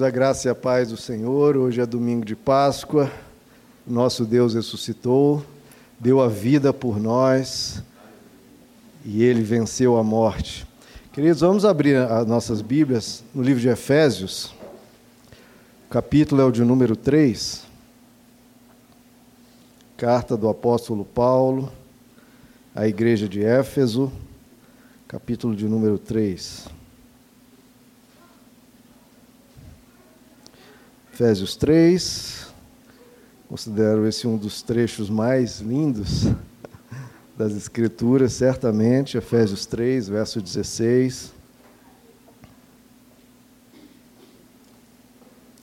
A graça e a paz do Senhor. Hoje é domingo de Páscoa. Nosso Deus ressuscitou, deu a vida por nós e ele venceu a morte. Queridos, vamos abrir as nossas Bíblias no livro de Efésios. O capítulo é o de número 3. Carta do apóstolo Paulo à igreja de Éfeso, capítulo de número 3. Efésios 3. Considero esse um dos trechos mais lindos das Escrituras, certamente. Efésios 3, verso 16.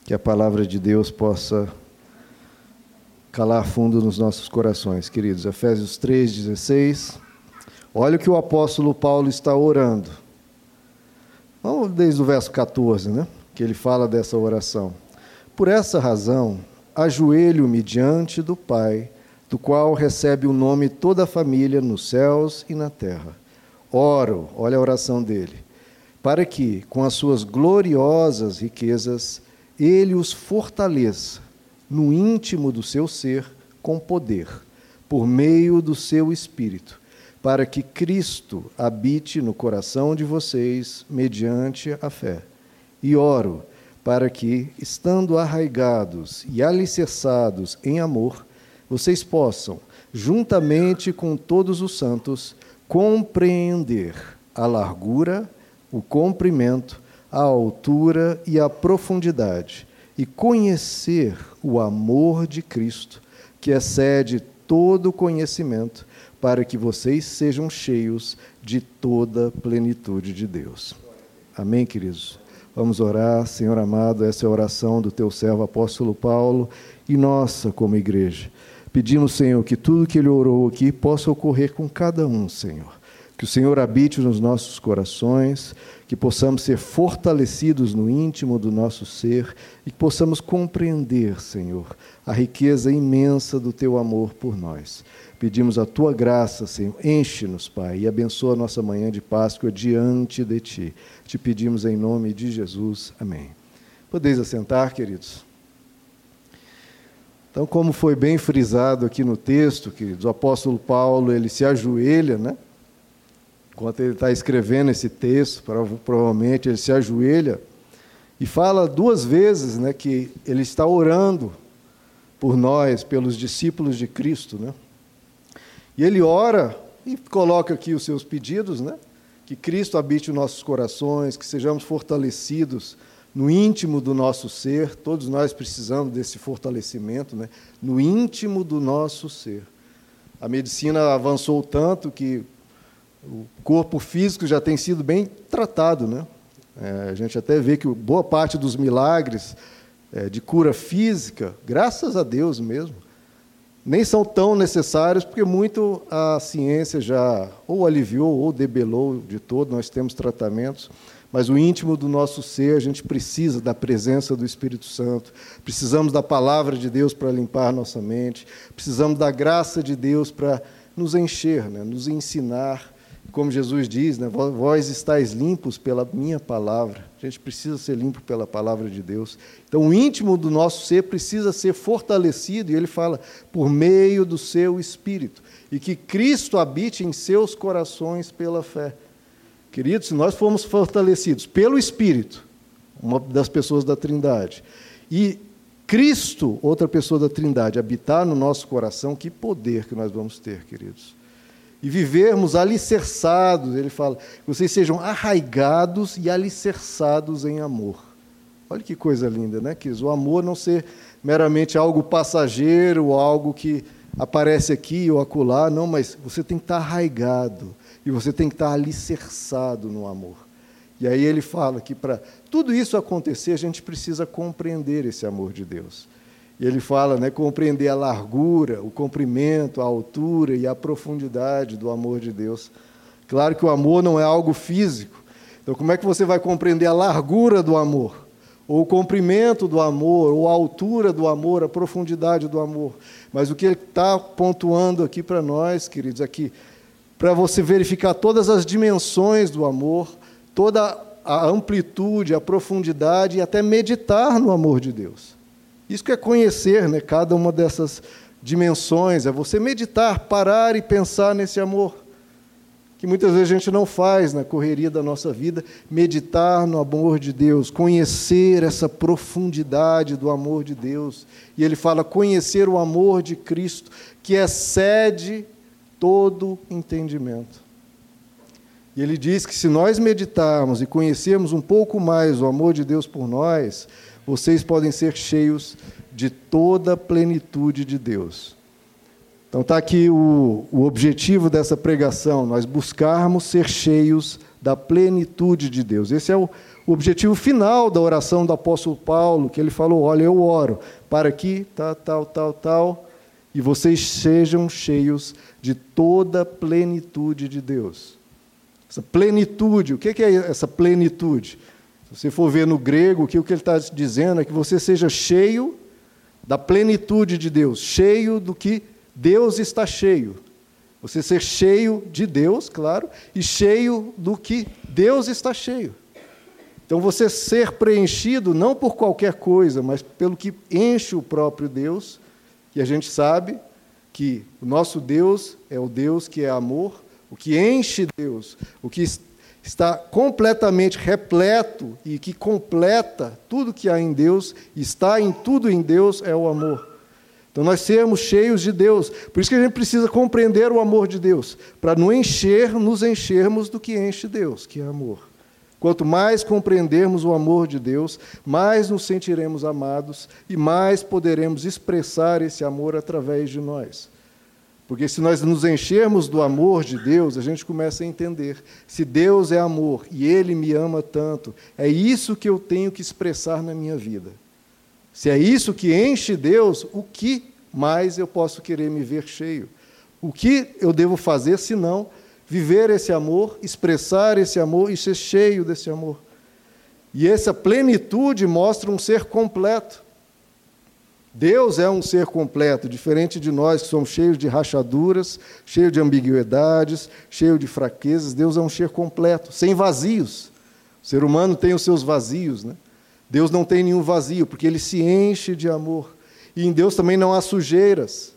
Que a palavra de Deus possa calar fundo nos nossos corações, queridos. Efésios 3, 16. Olha o que o apóstolo Paulo está orando. Vamos desde o verso 14, né? Que ele fala dessa oração. Por essa razão, ajoelho-me diante do Pai, do qual recebe o nome toda a família nos céus e na terra. Oro, olha a oração dele, para que, com as suas gloriosas riquezas, ele os fortaleça no íntimo do seu ser com poder, por meio do seu espírito, para que Cristo habite no coração de vocês mediante a fé. E oro para que, estando arraigados e alicerçados em amor, vocês possam, juntamente com todos os santos, compreender a largura, o comprimento, a altura e a profundidade, e conhecer o amor de Cristo, que excede todo conhecimento, para que vocês sejam cheios de toda plenitude de Deus. Amém, queridos? Vamos orar, Senhor amado, essa é a oração do teu servo apóstolo Paulo e nossa como igreja. Pedimos, Senhor, que tudo que ele orou aqui possa ocorrer com cada um, Senhor. Que o Senhor habite nos nossos corações, que possamos ser fortalecidos no íntimo do nosso ser e que possamos compreender, Senhor, a riqueza imensa do teu amor por nós. Pedimos a tua graça, Senhor. Enche-nos, Pai, e abençoa a nossa manhã de Páscoa diante de ti. Te pedimos em nome de Jesus. Amém. Podeis assentar, queridos. Então, como foi bem frisado aqui no texto, queridos, o apóstolo Paulo, ele se ajoelha, né? Enquanto ele está escrevendo esse texto, provavelmente ele se ajoelha e fala duas vezes, né, que ele está orando por nós, pelos discípulos de Cristo, né? E ele ora e coloca aqui os seus pedidos, né? Que Cristo habite os nossos corações, que sejamos fortalecidos no íntimo do nosso ser. Todos nós precisamos desse fortalecimento, né? No íntimo do nosso ser. A medicina avançou tanto que o corpo físico já tem sido bem tratado, né? É, a gente até vê que boa parte dos milagres é, de cura física, graças a Deus mesmo, nem são tão necessários, porque muito a ciência já ou aliviou ou debelou de todo, nós temos tratamentos, mas o íntimo do nosso ser, a gente precisa da presença do Espírito Santo, precisamos da palavra de Deus para limpar nossa mente, precisamos da graça de Deus para nos encher, né, nos ensinar como Jesus diz, né, vós estáis limpos pela minha palavra. A gente precisa ser limpo pela palavra de Deus. Então, o íntimo do nosso ser precisa ser fortalecido, e ele fala, por meio do seu espírito. E que Cristo habite em seus corações pela fé. Queridos, se nós formos fortalecidos pelo Espírito, uma das pessoas da Trindade, e Cristo, outra pessoa da Trindade, habitar no nosso coração, que poder que nós vamos ter, queridos e vivermos alicerçados, ele fala, que vocês sejam arraigados e alicerçados em amor. Olha que coisa linda, né, Quis? O amor não ser meramente algo passageiro, algo que aparece aqui ou acolá, não, mas você tem que estar arraigado e você tem que estar alicerçado no amor. E aí ele fala que para tudo isso acontecer, a gente precisa compreender esse amor de Deus. E ele fala, né, compreender a largura, o comprimento, a altura e a profundidade do amor de Deus. Claro que o amor não é algo físico. Então, como é que você vai compreender a largura do amor? Ou o comprimento do amor, ou a altura do amor, a profundidade do amor. Mas o que ele está pontuando aqui para nós, queridos, aqui, para você verificar todas as dimensões do amor, toda a amplitude, a profundidade e até meditar no amor de Deus. Isso que é conhecer né, cada uma dessas dimensões, é você meditar, parar e pensar nesse amor. Que muitas vezes a gente não faz na correria da nossa vida, meditar no amor de Deus, conhecer essa profundidade do amor de Deus. E ele fala conhecer o amor de Cristo, que excede todo entendimento. E ele diz que se nós meditarmos e conhecermos um pouco mais o amor de Deus por nós, vocês podem ser cheios de toda a plenitude de Deus. Então está aqui o, o objetivo dessa pregação, nós buscarmos ser cheios da plenitude de Deus. Esse é o, o objetivo final da oração do apóstolo Paulo, que ele falou: Olha, eu oro para que tal, tal, tal, tal, e vocês sejam cheios de toda a plenitude de Deus. Essa plenitude, o que é essa plenitude? Se você for ver no grego, o que ele está dizendo é que você seja cheio da plenitude de Deus, cheio do que Deus está cheio. Você ser cheio de Deus, claro, e cheio do que Deus está cheio. Então você ser preenchido não por qualquer coisa, mas pelo que enche o próprio Deus, e a gente sabe que o nosso Deus é o Deus que é amor, o que enche Deus, o que está completamente repleto e que completa tudo que há em Deus, está em tudo em Deus, é o amor. Então nós sermos cheios de Deus. Por isso que a gente precisa compreender o amor de Deus, para não encher, nos enchermos do que enche Deus, que é amor. Quanto mais compreendermos o amor de Deus, mais nos sentiremos amados e mais poderemos expressar esse amor através de nós. Porque se nós nos enchermos do amor de Deus, a gente começa a entender. Se Deus é amor e Ele me ama tanto, é isso que eu tenho que expressar na minha vida. Se é isso que enche Deus, o que mais eu posso querer me ver cheio? O que eu devo fazer se não viver esse amor, expressar esse amor e ser cheio desse amor? E essa plenitude mostra um ser completo. Deus é um ser completo, diferente de nós que somos cheios de rachaduras, cheios de ambiguidades, cheios de fraquezas. Deus é um ser completo, sem vazios. O ser humano tem os seus vazios, né? Deus não tem nenhum vazio, porque ele se enche de amor. E em Deus também não há sujeiras.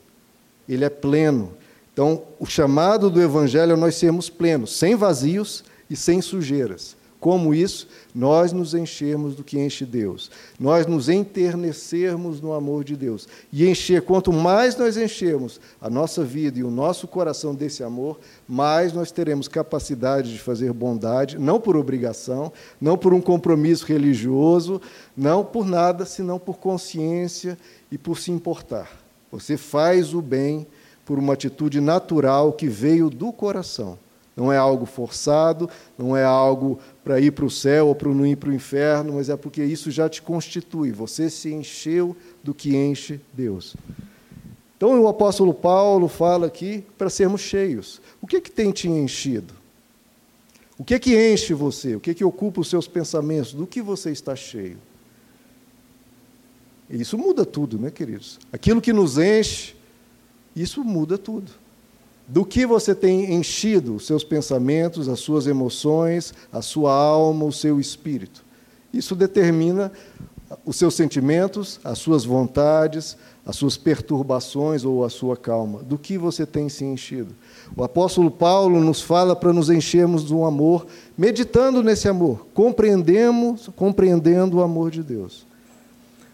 Ele é pleno. Então, o chamado do Evangelho é nós sermos plenos, sem vazios e sem sujeiras. Como isso? Nós nos enchermos do que enche Deus. Nós nos enternecermos no amor de Deus. E encher, quanto mais nós enchermos a nossa vida e o nosso coração desse amor, mais nós teremos capacidade de fazer bondade, não por obrigação, não por um compromisso religioso, não por nada, senão por consciência e por se importar. Você faz o bem por uma atitude natural que veio do coração. Não é algo forçado, não é algo para ir para o céu ou para não ir para o inferno, mas é porque isso já te constitui. Você se encheu do que enche Deus. Então o apóstolo Paulo fala aqui para sermos cheios. O que, que tem te enchido? O que que enche você? O que que ocupa os seus pensamentos? Do que você está cheio? Isso muda tudo, né, queridos? Aquilo que nos enche, isso muda tudo do que você tem enchido os seus pensamentos, as suas emoções, a sua alma, o seu espírito. Isso determina os seus sentimentos, as suas vontades, as suas perturbações ou a sua calma. Do que você tem se enchido? O apóstolo Paulo nos fala para nos enchermos do amor, meditando nesse amor, compreendemos, compreendendo o amor de Deus.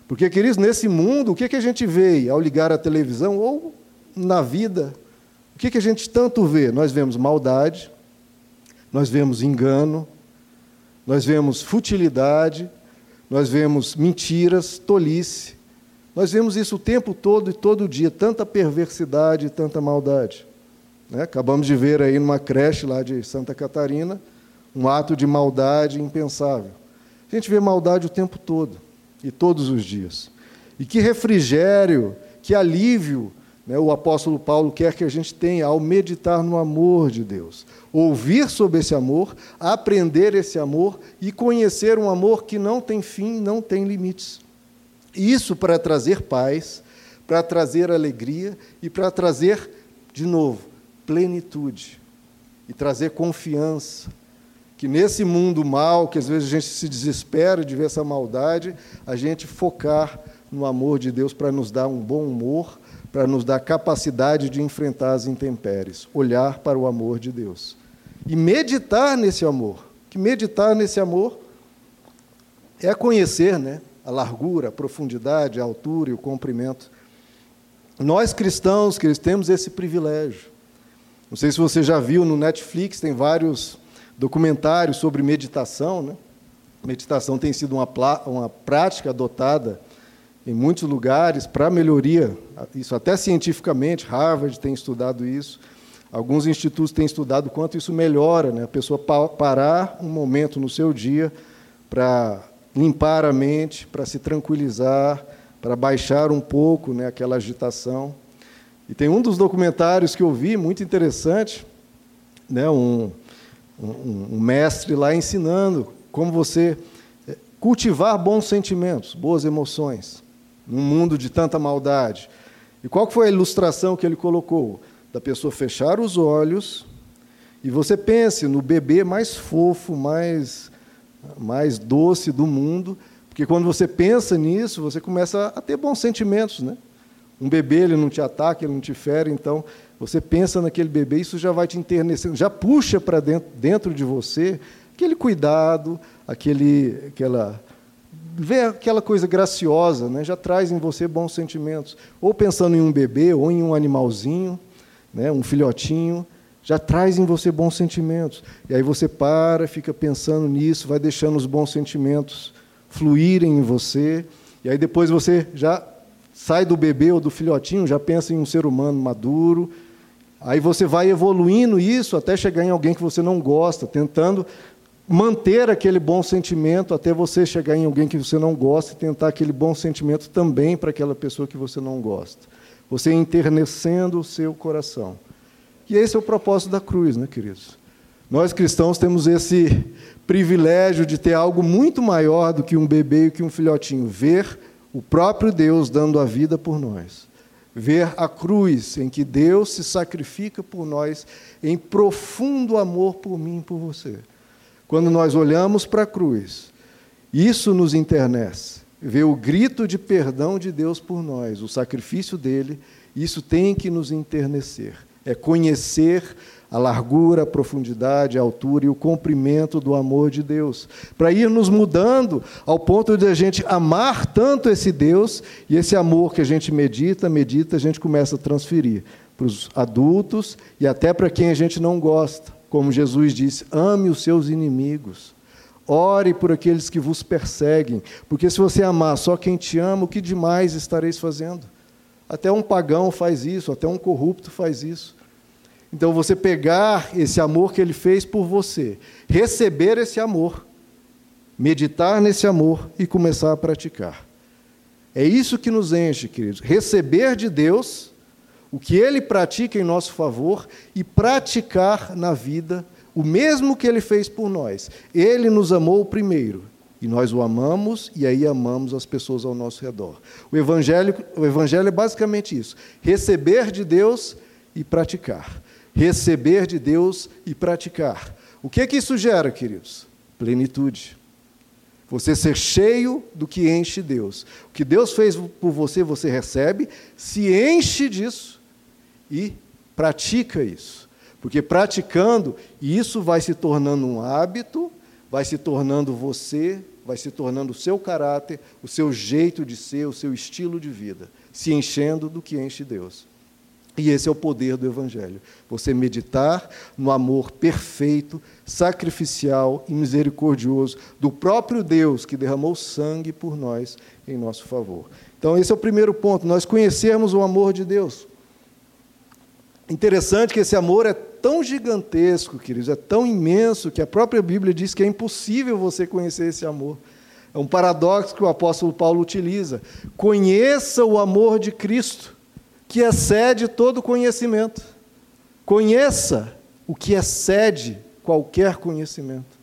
Porque, queridos, nesse mundo, o que, que a gente vê ao ligar a televisão ou na vida que, que a gente tanto vê? Nós vemos maldade, nós vemos engano, nós vemos futilidade, nós vemos mentiras, tolice. Nós vemos isso o tempo todo e todo dia, tanta perversidade e tanta maldade. Né? Acabamos de ver aí numa creche lá de Santa Catarina um ato de maldade impensável. A gente vê maldade o tempo todo e todos os dias. E que refrigério, que alívio o apóstolo Paulo quer que a gente tenha ao meditar no amor de Deus. Ouvir sobre esse amor, aprender esse amor e conhecer um amor que não tem fim, não tem limites. Isso para trazer paz, para trazer alegria e para trazer, de novo, plenitude e trazer confiança que nesse mundo mal, que às vezes a gente se desespera de ver essa maldade, a gente focar no amor de Deus para nos dar um bom humor, para nos dar capacidade de enfrentar as intempéries, olhar para o amor de Deus e meditar nesse amor. Que meditar nesse amor é conhecer, né, a largura, a profundidade, a altura e o comprimento. Nós cristãos, que temos esse privilégio. Não sei se você já viu no Netflix, tem vários documentários sobre meditação, né? Meditação tem sido uma, uma prática adotada em muitos lugares para melhoria, isso até cientificamente, Harvard tem estudado isso, alguns institutos têm estudado quanto isso melhora, né? a pessoa parar um momento no seu dia para limpar a mente, para se tranquilizar, para baixar um pouco né, aquela agitação. E tem um dos documentários que eu vi, muito interessante, né, um, um, um mestre lá ensinando como você eh, cultivar bons sentimentos, boas emoções num mundo de tanta maldade. E qual foi a ilustração que ele colocou? Da pessoa fechar os olhos e você pense no bebê mais fofo, mais, mais doce do mundo, porque quando você pensa nisso, você começa a ter bons sentimentos, né? Um bebê ele não te ataca, ele não te fere, então você pensa naquele bebê, isso já vai te enternecendo, já puxa para dentro, dentro de você aquele cuidado, aquele, aquela vê aquela coisa graciosa, né? já traz em você bons sentimentos. Ou pensando em um bebê, ou em um animalzinho, né? um filhotinho, já traz em você bons sentimentos. E aí você para, fica pensando nisso, vai deixando os bons sentimentos fluírem em você, e aí depois você já sai do bebê ou do filhotinho, já pensa em um ser humano maduro. Aí você vai evoluindo isso até chegar em alguém que você não gosta, tentando manter aquele bom sentimento até você chegar em alguém que você não gosta e tentar aquele bom sentimento também para aquela pessoa que você não gosta. Você enternecendo o seu coração. E esse é o propósito da cruz, né, queridos? Nós cristãos temos esse privilégio de ter algo muito maior do que um bebê e que um filhotinho, ver o próprio Deus dando a vida por nós. Ver a cruz em que Deus se sacrifica por nós em profundo amor por mim e por você. Quando nós olhamos para a cruz, isso nos internece. Ver o grito de perdão de Deus por nós, o sacrifício dele, isso tem que nos enternecer. É conhecer a largura, a profundidade, a altura e o comprimento do amor de Deus, para ir nos mudando ao ponto de a gente amar tanto esse Deus e esse amor que a gente medita, medita, a gente começa a transferir para os adultos e até para quem a gente não gosta. Como Jesus disse: ame os seus inimigos. Ore por aqueles que vos perseguem, porque se você amar só quem te ama, o que demais estareis fazendo? Até um pagão faz isso, até um corrupto faz isso. Então você pegar esse amor que ele fez por você, receber esse amor, meditar nesse amor e começar a praticar. É isso que nos enche, queridos. Receber de Deus o que ele pratica em nosso favor e praticar na vida o mesmo que ele fez por nós. Ele nos amou primeiro e nós o amamos e aí amamos as pessoas ao nosso redor. O evangelho, o evangelho é basicamente isso: receber de Deus e praticar. Receber de Deus e praticar. O que que isso gera, queridos? Plenitude. Você ser cheio do que enche Deus. O que Deus fez por você, você recebe, se enche disso e pratica isso. Porque praticando, isso vai se tornando um hábito, vai se tornando você, vai se tornando o seu caráter, o seu jeito de ser, o seu estilo de vida, se enchendo do que enche Deus. E esse é o poder do Evangelho. Você meditar no amor perfeito, sacrificial e misericordioso do próprio Deus que derramou sangue por nós em nosso favor. Então, esse é o primeiro ponto, nós conhecermos o amor de Deus. Interessante que esse amor é tão gigantesco, queridos, é tão imenso que a própria Bíblia diz que é impossível você conhecer esse amor. É um paradoxo que o apóstolo Paulo utiliza. Conheça o amor de Cristo, que excede todo conhecimento. Conheça o que excede qualquer conhecimento.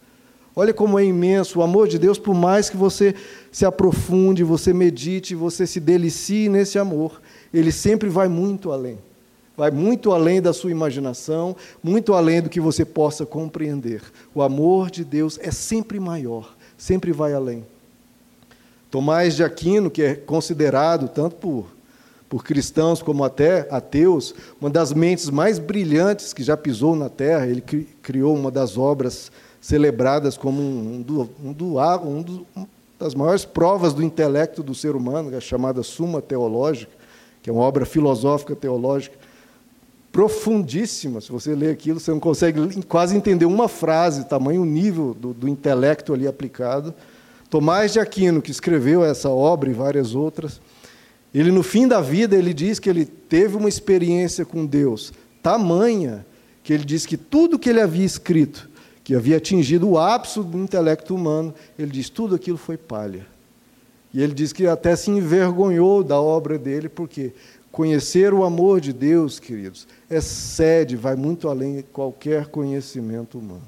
Olha como é imenso o amor de Deus, por mais que você se aprofunde, você medite, você se delicie nesse amor, ele sempre vai muito além. Vai muito além da sua imaginação, muito além do que você possa compreender. O amor de Deus é sempre maior, sempre vai além. Tomás de Aquino, que é considerado tanto por, por cristãos como até ateus, uma das mentes mais brilhantes que já pisou na Terra, ele criou uma das obras celebradas como um, do, um, do, um, do, um das maiores provas do intelecto do ser humano, é chamada Suma Teológica, que é uma obra filosófica teológica profundíssima. Se você lê aquilo, você não consegue quase entender uma frase, tamanho nível do, do intelecto ali aplicado. Tomás de Aquino, que escreveu essa obra e várias outras, ele no fim da vida ele diz que ele teve uma experiência com Deus tamanha que ele diz que tudo que ele havia escrito, que havia atingido o ápice do intelecto humano, ele diz tudo aquilo foi palha. E ele diz que até se envergonhou da obra dele, porque Conhecer o amor de Deus, queridos, excede, vai muito além de qualquer conhecimento humano.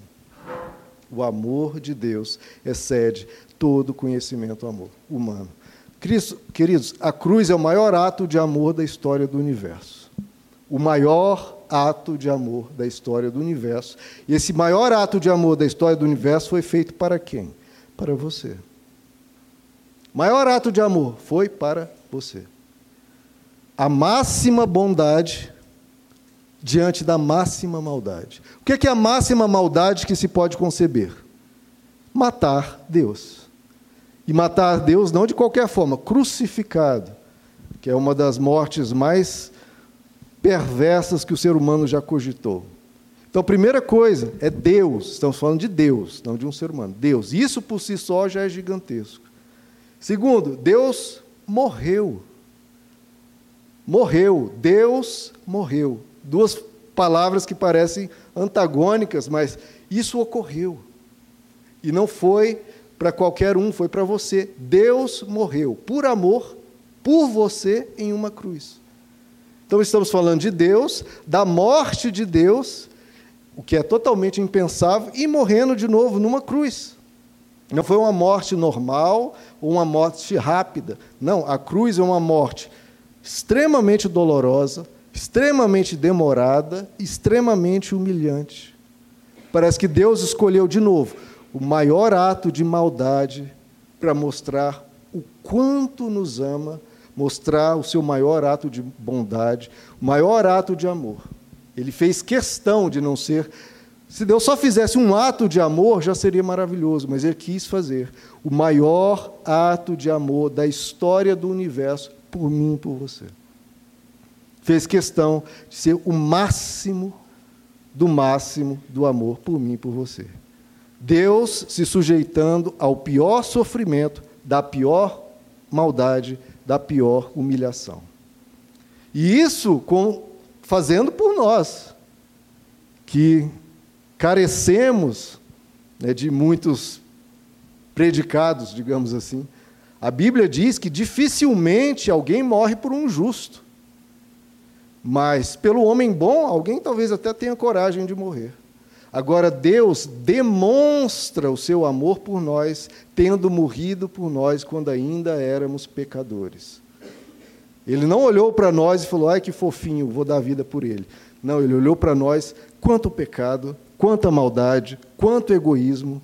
O amor de Deus excede todo conhecimento humano. Cristo, queridos, a cruz é o maior ato de amor da história do universo. O maior ato de amor da história do universo. E esse maior ato de amor da história do universo foi feito para quem? Para você. O maior ato de amor foi para você a máxima bondade diante da máxima maldade. O que é a máxima maldade que se pode conceber? Matar Deus. E matar Deus não de qualquer forma, crucificado, que é uma das mortes mais perversas que o ser humano já cogitou. Então, a primeira coisa é Deus, estamos falando de Deus, não de um ser humano. Deus, isso por si só já é gigantesco. Segundo, Deus morreu morreu. Deus morreu. Duas palavras que parecem antagônicas, mas isso ocorreu. E não foi para qualquer um, foi para você. Deus morreu por amor, por você em uma cruz. Então estamos falando de Deus, da morte de Deus, o que é totalmente impensável, e morrendo de novo numa cruz. Não foi uma morte normal ou uma morte rápida. Não, a cruz é uma morte extremamente dolorosa, extremamente demorada, extremamente humilhante. Parece que Deus escolheu de novo o maior ato de maldade para mostrar o quanto nos ama, mostrar o seu maior ato de bondade, o maior ato de amor. Ele fez questão de não ser. Se Deus só fizesse um ato de amor, já seria maravilhoso, mas ele quis fazer o maior ato de amor da história do universo por mim e por você. Fez questão de ser o máximo do máximo do amor por mim e por você. Deus se sujeitando ao pior sofrimento, da pior maldade, da pior humilhação. E isso com, fazendo por nós, que carecemos né, de muitos predicados, digamos assim, a Bíblia diz que dificilmente alguém morre por um justo. Mas pelo homem bom, alguém talvez até tenha coragem de morrer. Agora, Deus demonstra o seu amor por nós, tendo morrido por nós quando ainda éramos pecadores. Ele não olhou para nós e falou: ai que fofinho, vou dar vida por ele. Não, ele olhou para nós: quanto pecado, quanta maldade, quanto egoísmo,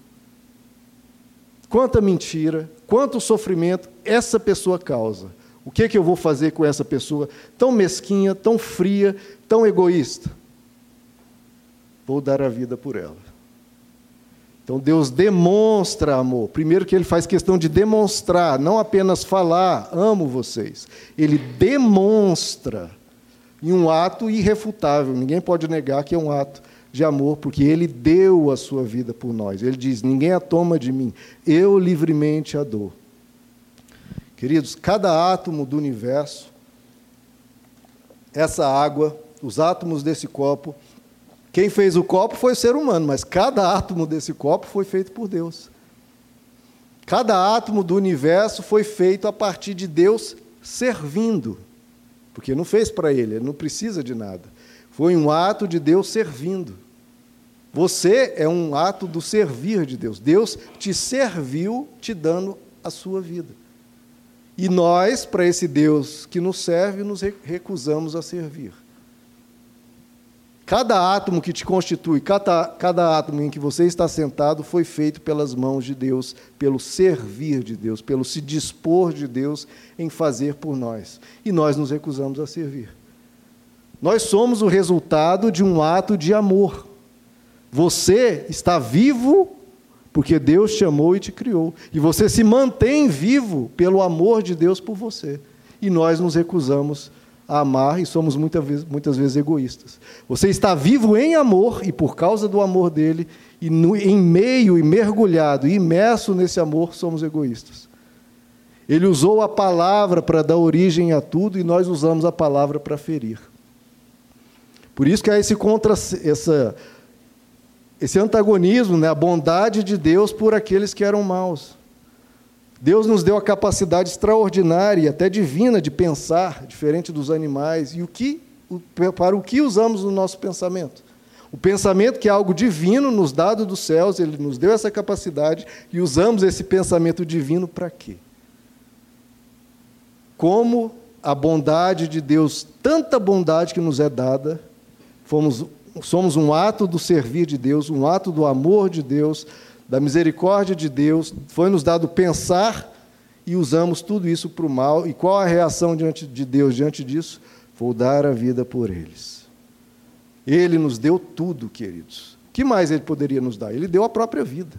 quanta mentira, quanto sofrimento essa pessoa causa. O que, é que eu vou fazer com essa pessoa tão mesquinha, tão fria, tão egoísta? Vou dar a vida por ela. Então Deus demonstra amor. Primeiro que ele faz questão de demonstrar, não apenas falar, amo vocês. Ele demonstra em um ato irrefutável. Ninguém pode negar que é um ato de amor, porque ele deu a sua vida por nós. Ele diz: Ninguém a toma de mim, eu livremente a dou. Queridos, cada átomo do universo, essa água, os átomos desse copo, quem fez o copo foi o ser humano, mas cada átomo desse copo foi feito por Deus. Cada átomo do universo foi feito a partir de Deus servindo, porque não fez para ele, ele não precisa de nada. Foi um ato de Deus servindo. Você é um ato do servir de Deus. Deus te serviu te dando a sua vida. E nós, para esse Deus que nos serve, nos recusamos a servir. Cada átomo que te constitui, cada, cada átomo em que você está sentado, foi feito pelas mãos de Deus, pelo servir de Deus, pelo se dispor de Deus em fazer por nós. E nós nos recusamos a servir. Nós somos o resultado de um ato de amor. Você está vivo porque Deus chamou e te criou. E você se mantém vivo pelo amor de Deus por você. E nós nos recusamos a amar e somos muitas vezes, muitas vezes egoístas. Você está vivo em amor e por causa do amor dele, e no, em meio e mergulhado imerso nesse amor, somos egoístas. Ele usou a palavra para dar origem a tudo e nós usamos a palavra para ferir. Por isso que há esse, contra, essa, esse antagonismo, né? a bondade de Deus por aqueles que eram maus. Deus nos deu a capacidade extraordinária e até divina de pensar, diferente dos animais. E o que, para o que usamos o nosso pensamento? O pensamento, que é algo divino, nos dado dos céus, ele nos deu essa capacidade e usamos esse pensamento divino para quê? Como a bondade de Deus, tanta bondade que nos é dada, fomos, somos um ato do servir de Deus, um ato do amor de Deus, da misericórdia de Deus, foi nos dado pensar e usamos tudo isso para o mal. E qual a reação diante de Deus diante disso? Vou dar a vida por eles. Ele nos deu tudo, queridos. O que mais ele poderia nos dar? Ele deu a própria vida.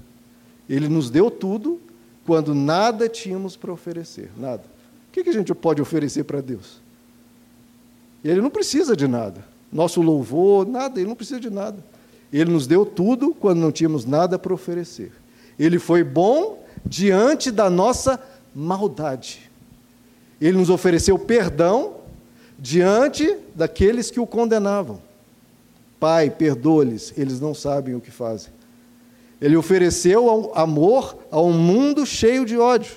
Ele nos deu tudo quando nada tínhamos para oferecer. Nada. O que a gente pode oferecer para Deus? Ele não precisa de nada. Nosso louvor, nada, ele não precisa de nada. Ele nos deu tudo quando não tínhamos nada para oferecer. Ele foi bom diante da nossa maldade. Ele nos ofereceu perdão diante daqueles que o condenavam. Pai, perdoa-lhes, eles não sabem o que fazem. Ele ofereceu amor a um mundo cheio de ódio.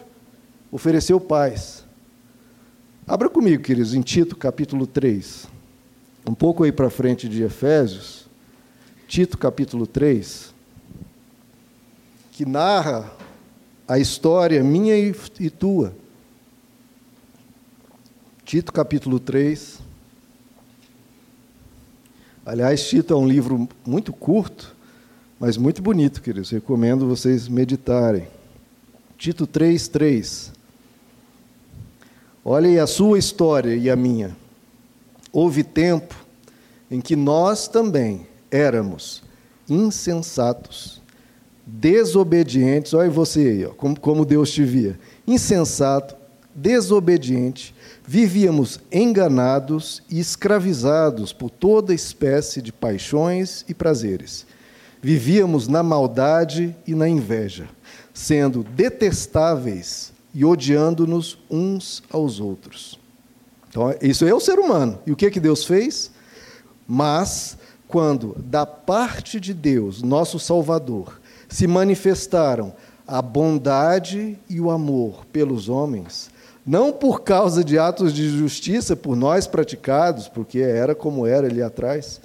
Ofereceu paz. Abra comigo, queridos, em Tito capítulo 3. Um pouco aí para frente de Efésios. Tito capítulo 3, que narra a história minha e tua. Tito capítulo 3. Aliás, Tito é um livro muito curto, mas muito bonito, queridos. Recomendo vocês meditarem. Tito 3, 3. Olhem a sua história e a minha. Houve tempo em que nós também éramos insensatos, desobedientes. Olha você aí, ó, como, como Deus te via. Insensato, desobediente, vivíamos enganados e escravizados por toda espécie de paixões e prazeres. Vivíamos na maldade e na inveja, sendo detestáveis e odiando-nos uns aos outros. Então, isso é o ser humano. E o que, que Deus fez? Mas quando da parte de Deus, nosso Salvador, se manifestaram a bondade e o amor pelos homens, não por causa de atos de justiça por nós praticados, porque era como era ali atrás,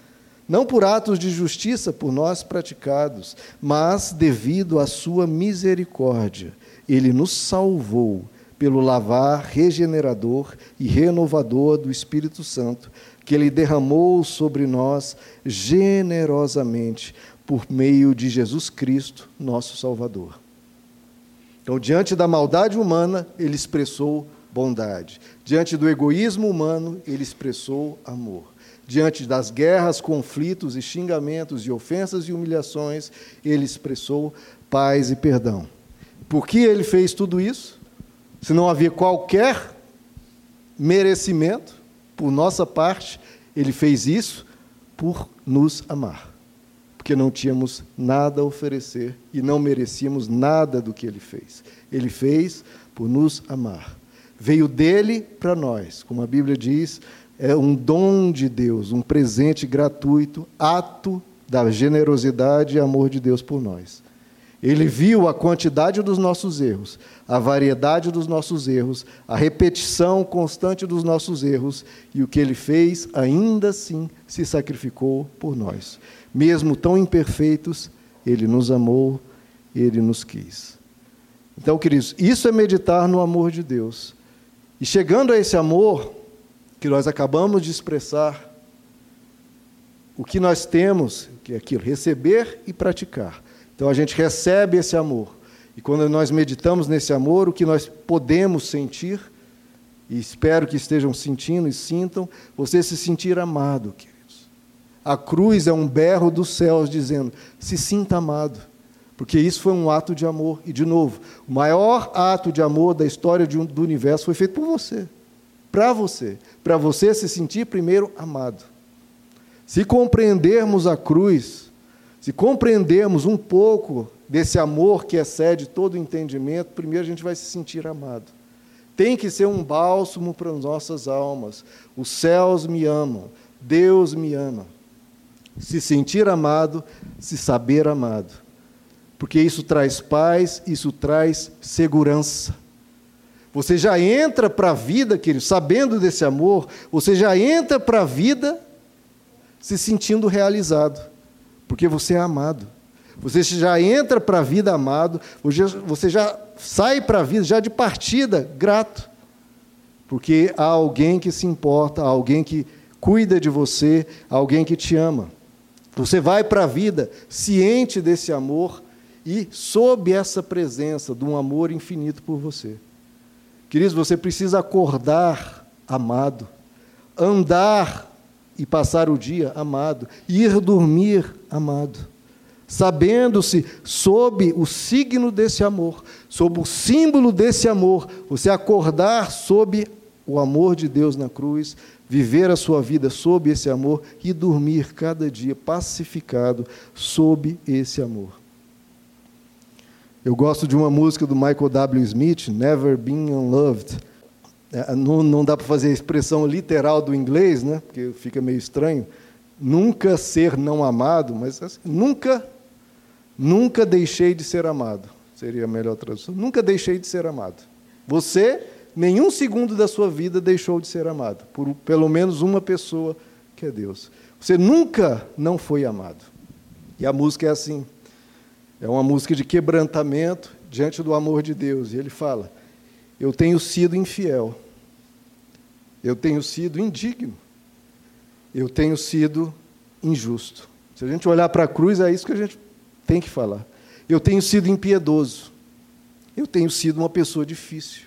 não por atos de justiça por nós praticados, mas devido à sua misericórdia. Ele nos salvou pelo lavar regenerador e renovador do Espírito Santo, que Ele derramou sobre nós generosamente por meio de Jesus Cristo, nosso Salvador. Então, diante da maldade humana, Ele expressou bondade. Diante do egoísmo humano, Ele expressou amor. Diante das guerras, conflitos e xingamentos e ofensas e humilhações, Ele expressou paz e perdão. Por que Ele fez tudo isso? Se não havia qualquer merecimento, por nossa parte, ele fez isso por nos amar. Porque não tínhamos nada a oferecer e não merecíamos nada do que ele fez. Ele fez por nos amar. Veio dele para nós, como a Bíblia diz, é um dom de Deus, um presente gratuito, ato da generosidade e amor de Deus por nós. Ele viu a quantidade dos nossos erros, a variedade dos nossos erros, a repetição constante dos nossos erros, e o que ele fez, ainda assim, se sacrificou por nós. Mesmo tão imperfeitos, ele nos amou, ele nos quis. Então, queridos, isso é meditar no amor de Deus. E chegando a esse amor que nós acabamos de expressar, o que nós temos, que é aquilo, receber e praticar. Então a gente recebe esse amor. E quando nós meditamos nesse amor, o que nós podemos sentir, e espero que estejam sentindo e sintam, você se sentir amado, queridos. A cruz é um berro dos céus dizendo: se sinta amado. Porque isso foi um ato de amor. E, de novo, o maior ato de amor da história do universo foi feito por você. Para você. Para você se sentir primeiro amado. Se compreendermos a cruz, se compreendermos um pouco desse amor que excede todo entendimento, primeiro a gente vai se sentir amado. Tem que ser um bálsamo para as nossas almas. Os céus me amam, Deus me ama. Se sentir amado, se saber amado. Porque isso traz paz, isso traz segurança. Você já entra para a vida, querido, sabendo desse amor, você já entra para a vida se sentindo realizado, porque você é amado. Você já entra para a vida amado, você já sai para a vida já de partida grato, porque há alguém que se importa, há alguém que cuida de você, há alguém que te ama. Você vai para a vida ciente desse amor e sob essa presença de um amor infinito por você. Queridos, você precisa acordar amado, andar e passar o dia amado, ir dormir amado, sabendo-se sob o signo desse amor, sob o símbolo desse amor, você acordar sob o amor de Deus na cruz, viver a sua vida sob esse amor e dormir cada dia pacificado sob esse amor. Eu gosto de uma música do Michael W. Smith, Never Been Unloved é, não, não dá para fazer a expressão literal do inglês, né? porque fica meio estranho. Nunca ser não amado, mas assim, nunca, nunca deixei de ser amado. Seria a melhor tradução. Nunca deixei de ser amado. Você, nenhum segundo da sua vida deixou de ser amado por pelo menos uma pessoa que é Deus. Você nunca não foi amado. E a música é assim. É uma música de quebrantamento diante do amor de Deus. E ele fala: eu tenho sido infiel, eu tenho sido indigno, eu tenho sido injusto. Se a gente olhar para a cruz, é isso que a gente tem que falar. Eu tenho sido impiedoso, eu tenho sido uma pessoa difícil,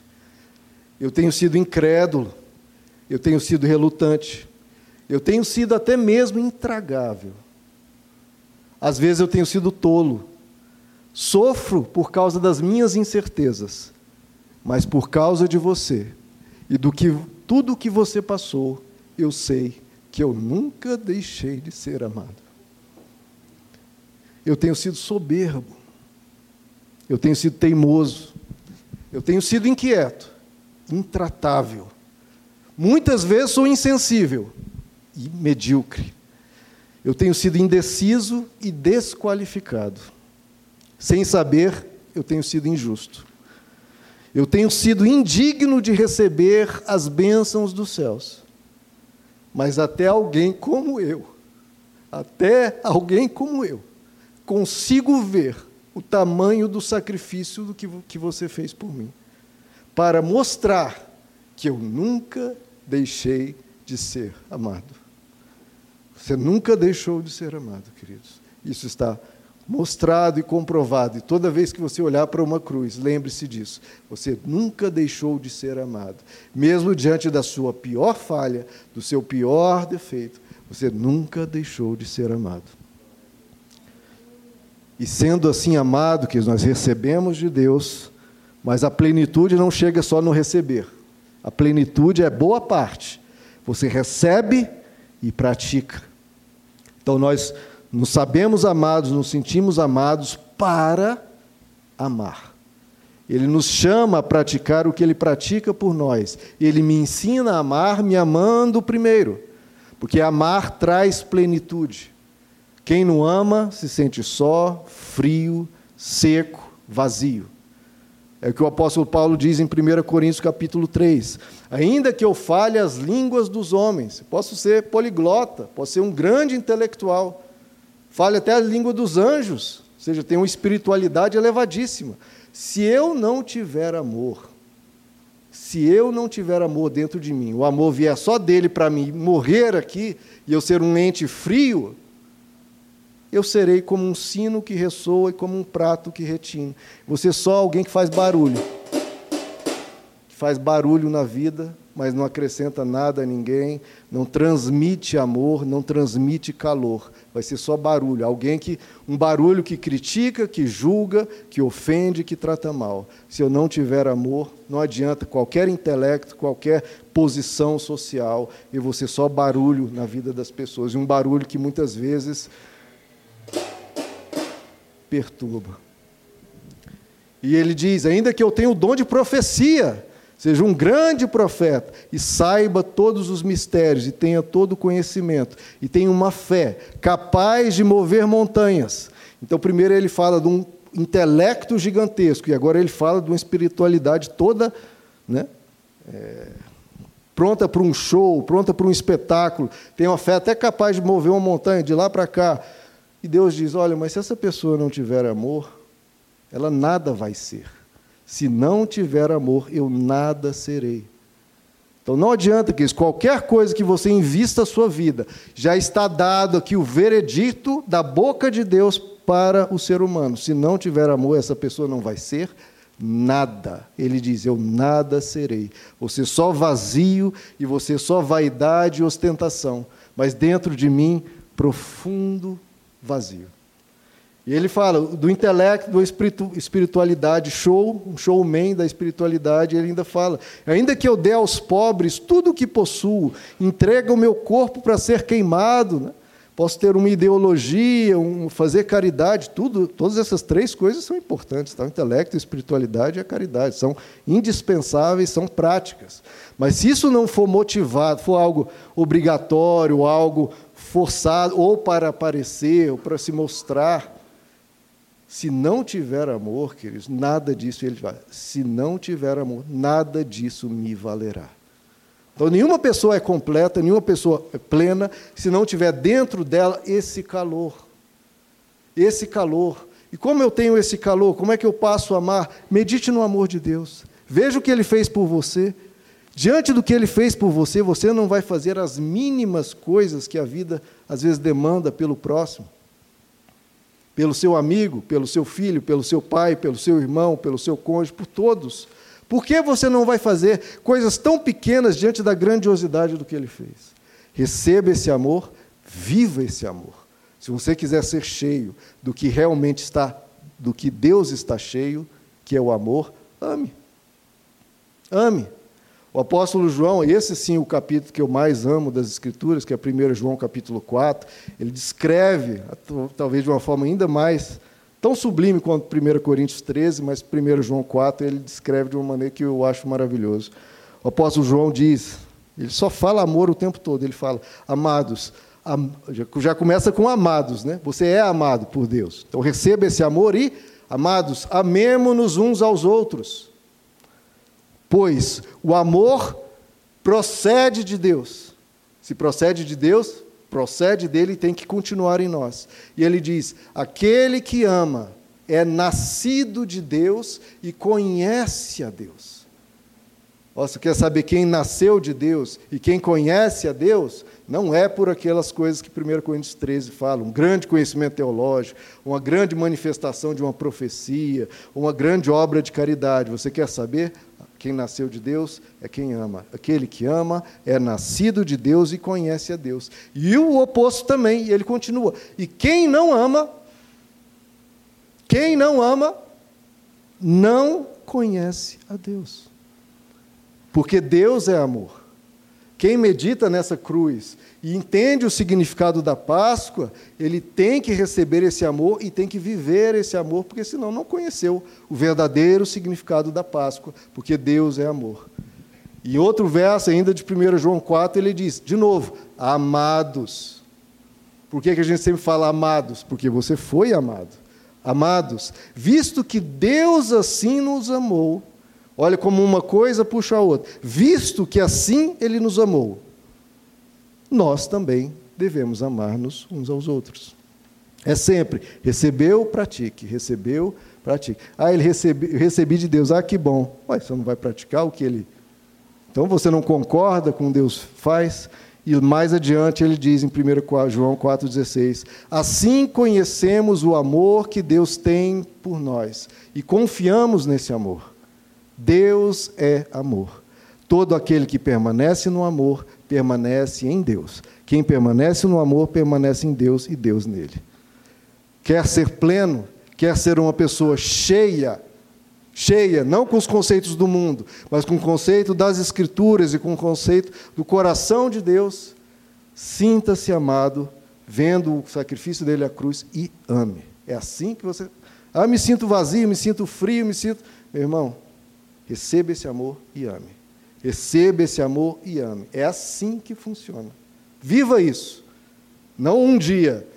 eu tenho sido incrédulo, eu tenho sido relutante, eu tenho sido até mesmo intragável. Às vezes eu tenho sido tolo, sofro por causa das minhas incertezas mas por causa de você e do que tudo que você passou, eu sei que eu nunca deixei de ser amado. Eu tenho sido soberbo. Eu tenho sido teimoso. Eu tenho sido inquieto, intratável. Muitas vezes sou insensível e medíocre. Eu tenho sido indeciso e desqualificado. Sem saber, eu tenho sido injusto. Eu tenho sido indigno de receber as bênçãos dos céus. Mas até alguém como eu, até alguém como eu, consigo ver o tamanho do sacrifício do que, que você fez por mim, para mostrar que eu nunca deixei de ser amado. Você nunca deixou de ser amado, queridos. Isso está mostrado e comprovado. E toda vez que você olhar para uma cruz, lembre-se disso. Você nunca deixou de ser amado. Mesmo diante da sua pior falha, do seu pior defeito, você nunca deixou de ser amado. E sendo assim amado, que nós recebemos de Deus, mas a plenitude não chega só no receber. A plenitude é boa parte. Você recebe e pratica. Então nós nos sabemos amados, nos sentimos amados para amar. Ele nos chama a praticar o que ele pratica por nós. Ele me ensina a amar me amando primeiro, porque amar traz plenitude. Quem não ama se sente só, frio, seco, vazio. É o que o apóstolo Paulo diz em 1 Coríntios capítulo 3. Ainda que eu fale as línguas dos homens, posso ser poliglota, posso ser um grande intelectual, fale até a língua dos anjos, ou seja, tem uma espiritualidade elevadíssima. Se eu não tiver amor, se eu não tiver amor dentro de mim, o amor vier só dele para mim morrer aqui e eu ser um ente frio, eu serei como um sino que ressoa e como um prato que retina. Você é só alguém que faz barulho. Que faz barulho na vida, mas não acrescenta nada a ninguém, não transmite amor, não transmite calor. Vai ser só barulho, alguém que um barulho que critica, que julga, que ofende, que trata mal. Se eu não tiver amor, não adianta qualquer intelecto, qualquer posição social, eu vou ser só barulho na vida das pessoas, e um barulho que muitas vezes perturba. E ele diz: ainda que eu tenha o dom de profecia, seja um grande profeta e saiba todos os mistérios e tenha todo o conhecimento e tenha uma fé capaz de mover montanhas. Então, primeiro ele fala de um intelecto gigantesco e agora ele fala de uma espiritualidade toda, né? É, pronta para um show, pronta para um espetáculo, tem uma fé até capaz de mover uma montanha de lá para cá. E Deus diz: olha, mas se essa pessoa não tiver amor, ela nada vai ser. Se não tiver amor, eu nada serei. Então não adianta que isso, qualquer coisa que você invista a sua vida, já está dado aqui o veredito da boca de Deus para o ser humano. Se não tiver amor, essa pessoa não vai ser nada. Ele diz: Eu nada serei. Você só vazio e você só vaidade e ostentação. Mas dentro de mim, profundo vazio. E ele fala do intelecto, da espiritualidade, show, um showman da espiritualidade, ele ainda fala: ainda que eu dê aos pobres tudo o que possuo, entrega o meu corpo para ser queimado, né? posso ter uma ideologia, um, fazer caridade, tudo, todas essas três coisas são importantes, tá? o intelecto, a espiritualidade e a caridade, são indispensáveis, são práticas. Mas se isso não for motivado, for algo obrigatório, algo forçado, ou para aparecer, ou para se mostrar. Se não tiver amor, queridos, nada disso ele vai. Se não tiver amor, nada disso me valerá. Então, nenhuma pessoa é completa, nenhuma pessoa é plena, se não tiver dentro dela esse calor. Esse calor. E como eu tenho esse calor, como é que eu passo a amar? Medite no amor de Deus. Veja o que ele fez por você. Diante do que ele fez por você, você não vai fazer as mínimas coisas que a vida às vezes demanda pelo próximo. Pelo seu amigo, pelo seu filho, pelo seu pai, pelo seu irmão, pelo seu cônjuge, por todos. Por que você não vai fazer coisas tão pequenas diante da grandiosidade do que ele fez? Receba esse amor, viva esse amor. Se você quiser ser cheio do que realmente está, do que Deus está cheio, que é o amor, ame. Ame. O apóstolo João, esse sim o capítulo que eu mais amo das Escrituras, que é 1 João capítulo 4, ele descreve, talvez de uma forma ainda mais, tão sublime quanto 1 Coríntios 13, mas 1 João 4 ele descreve de uma maneira que eu acho maravilhoso. O apóstolo João diz, ele só fala amor o tempo todo, ele fala, amados, am, já começa com amados, né? Você é amado por Deus. Então receba esse amor e, amados, amemo-nos uns aos outros Pois o amor procede de Deus. Se procede de Deus, procede dele e tem que continuar em nós. E ele diz: aquele que ama é nascido de Deus e conhece a Deus. Você quer saber quem nasceu de Deus e quem conhece a Deus? Não é por aquelas coisas que 1 Coríntios 13 fala, um grande conhecimento teológico, uma grande manifestação de uma profecia, uma grande obra de caridade. Você quer saber? Quem nasceu de Deus é quem ama. Aquele que ama é nascido de Deus e conhece a Deus. E o oposto também, ele continua. E quem não ama, quem não ama, não conhece a Deus. Porque Deus é amor. Quem medita nessa cruz e entende o significado da Páscoa, ele tem que receber esse amor e tem que viver esse amor, porque senão não conheceu o verdadeiro significado da Páscoa, porque Deus é amor. E outro verso ainda de 1 João 4, ele diz, de novo, amados. Por que, que a gente sempre fala amados? Porque você foi amado. Amados, visto que Deus assim nos amou, Olha como uma coisa puxa a outra. Visto que assim ele nos amou, nós também devemos amar-nos uns aos outros. É sempre recebeu, pratique, recebeu, pratique. Ah, ele recebe, recebi de Deus, ah, que bom. Ué, você não vai praticar o que ele. Então você não concorda com Deus faz? E mais adiante ele diz em 1 João 4,16: Assim conhecemos o amor que Deus tem por nós e confiamos nesse amor. Deus é amor. Todo aquele que permanece no amor permanece em Deus. Quem permanece no amor permanece em Deus e Deus nele. Quer ser pleno, quer ser uma pessoa cheia cheia, não com os conceitos do mundo, mas com o conceito das Escrituras e com o conceito do coração de Deus, sinta-se amado, vendo o sacrifício dele à cruz e ame. É assim que você. Ah, me sinto vazio, me sinto frio, me sinto. Meu irmão, receba esse amor e ame. Receba esse amor e ame. É assim que funciona. Viva isso. Não um dia,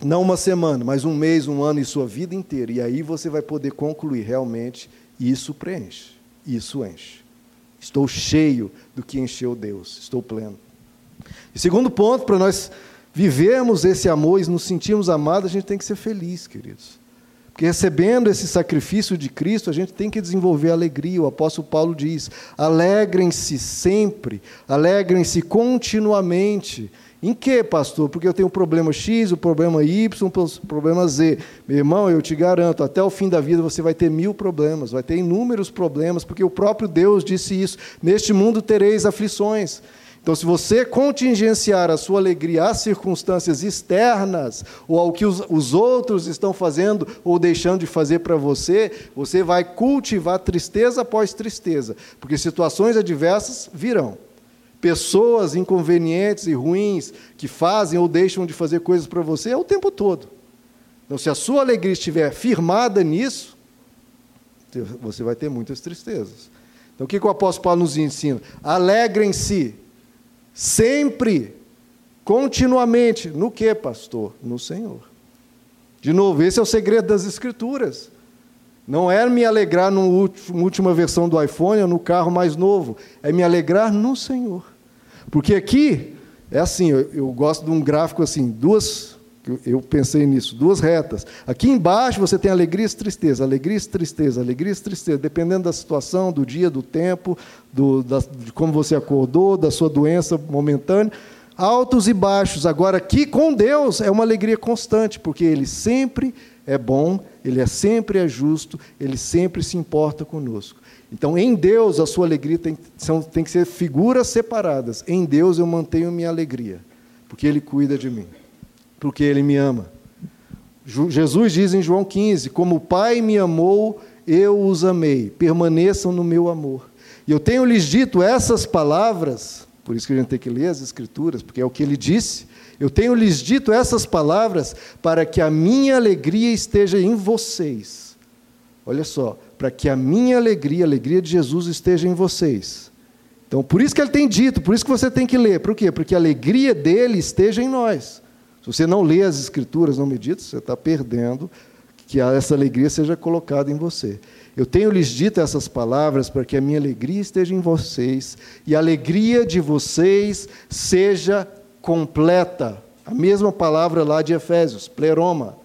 não uma semana, mas um mês, um ano e sua vida inteira. E aí você vai poder concluir realmente isso preenche, isso enche. Estou cheio do que encheu Deus, estou pleno. E segundo ponto, para nós vivermos esse amor e nos sentirmos amados, a gente tem que ser feliz, queridos. Recebendo esse sacrifício de Cristo, a gente tem que desenvolver alegria. O apóstolo Paulo diz: alegrem-se sempre, alegrem-se continuamente. Em que, pastor? Porque eu tenho o problema X, o problema Y, o problema Z. Meu irmão, eu te garanto, até o fim da vida você vai ter mil problemas, vai ter inúmeros problemas, porque o próprio Deus disse isso: neste mundo tereis aflições. Então, se você contingenciar a sua alegria às circunstâncias externas, ou ao que os, os outros estão fazendo ou deixando de fazer para você, você vai cultivar tristeza após tristeza, porque situações adversas virão pessoas inconvenientes e ruins que fazem ou deixam de fazer coisas para você é o tempo todo. Então, se a sua alegria estiver firmada nisso, você vai ter muitas tristezas. Então, o que, que o apóstolo Paulo nos ensina? Alegrem-se sempre, continuamente. No que, pastor? No Senhor. De novo, esse é o segredo das Escrituras. Não é me alegrar na última versão do iPhone ou no carro mais novo, é me alegrar no Senhor. Porque aqui é assim, eu, eu gosto de um gráfico assim, duas, eu pensei nisso, duas retas. Aqui embaixo você tem alegria e tristeza, alegria e tristeza, alegria e tristeza, dependendo da situação, do dia, do tempo, do, da, de como você acordou, da sua doença momentânea altos e baixos. Agora, aqui com Deus é uma alegria constante, porque Ele sempre é bom, ele é sempre é justo, ele sempre se importa conosco. Então, em Deus, a sua alegria tem, são, tem que ser figuras separadas. Em Deus eu mantenho minha alegria, porque Ele cuida de mim, porque Ele me ama. Jesus diz em João 15: Como o Pai me amou, eu os amei, permaneçam no meu amor. E eu tenho lhes dito essas palavras, por isso que a gente tem que ler as Escrituras, porque é o que ele disse, eu tenho lhes dito essas palavras para que a minha alegria esteja em vocês. Olha só, para que a minha alegria, a alegria de Jesus esteja em vocês. Então, por isso que ele tem dito, por isso que você tem que ler. Por quê? Porque a alegria dele esteja em nós. Você não lê as Escrituras, não medita, você está perdendo que essa alegria seja colocada em você. Eu tenho lhes dito essas palavras para que a minha alegria esteja em vocês e a alegria de vocês seja completa. A mesma palavra lá de Efésios, pleroma.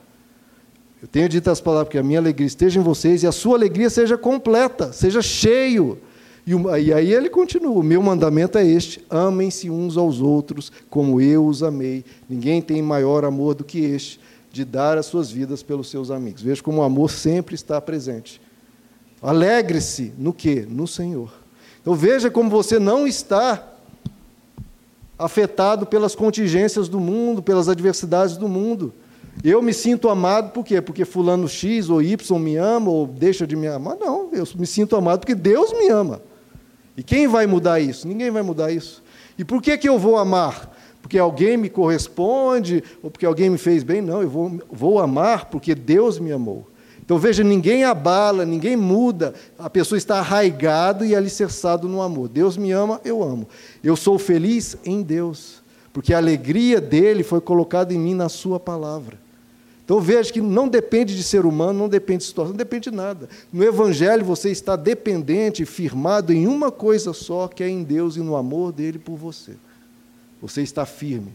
Eu tenho dito as palavras que a minha alegria esteja em vocês e a sua alegria seja completa, seja cheio. E aí ele continua: o meu mandamento é este: amem-se uns aos outros como eu os amei. Ninguém tem maior amor do que este, de dar as suas vidas pelos seus amigos. Veja como o amor sempre está presente. Alegre-se no que? No Senhor. Então veja como você não está afetado pelas contingências do mundo, pelas adversidades do mundo. Eu me sinto amado por quê? Porque fulano X ou Y me ama ou deixa de me amar? Não, eu me sinto amado porque Deus me ama. E quem vai mudar isso? Ninguém vai mudar isso. E por que, que eu vou amar? Porque alguém me corresponde ou porque alguém me fez bem? Não, eu vou, vou amar porque Deus me amou. Então veja, ninguém abala, ninguém muda, a pessoa está arraigado e alicerçado no amor. Deus me ama, eu amo. Eu sou feliz em Deus, porque a alegria dele foi colocada em mim na sua palavra. Então veja que não depende de ser humano, não depende de situação, não depende de nada. No Evangelho você está dependente, firmado em uma coisa só, que é em Deus e no amor dele por você. Você está firme.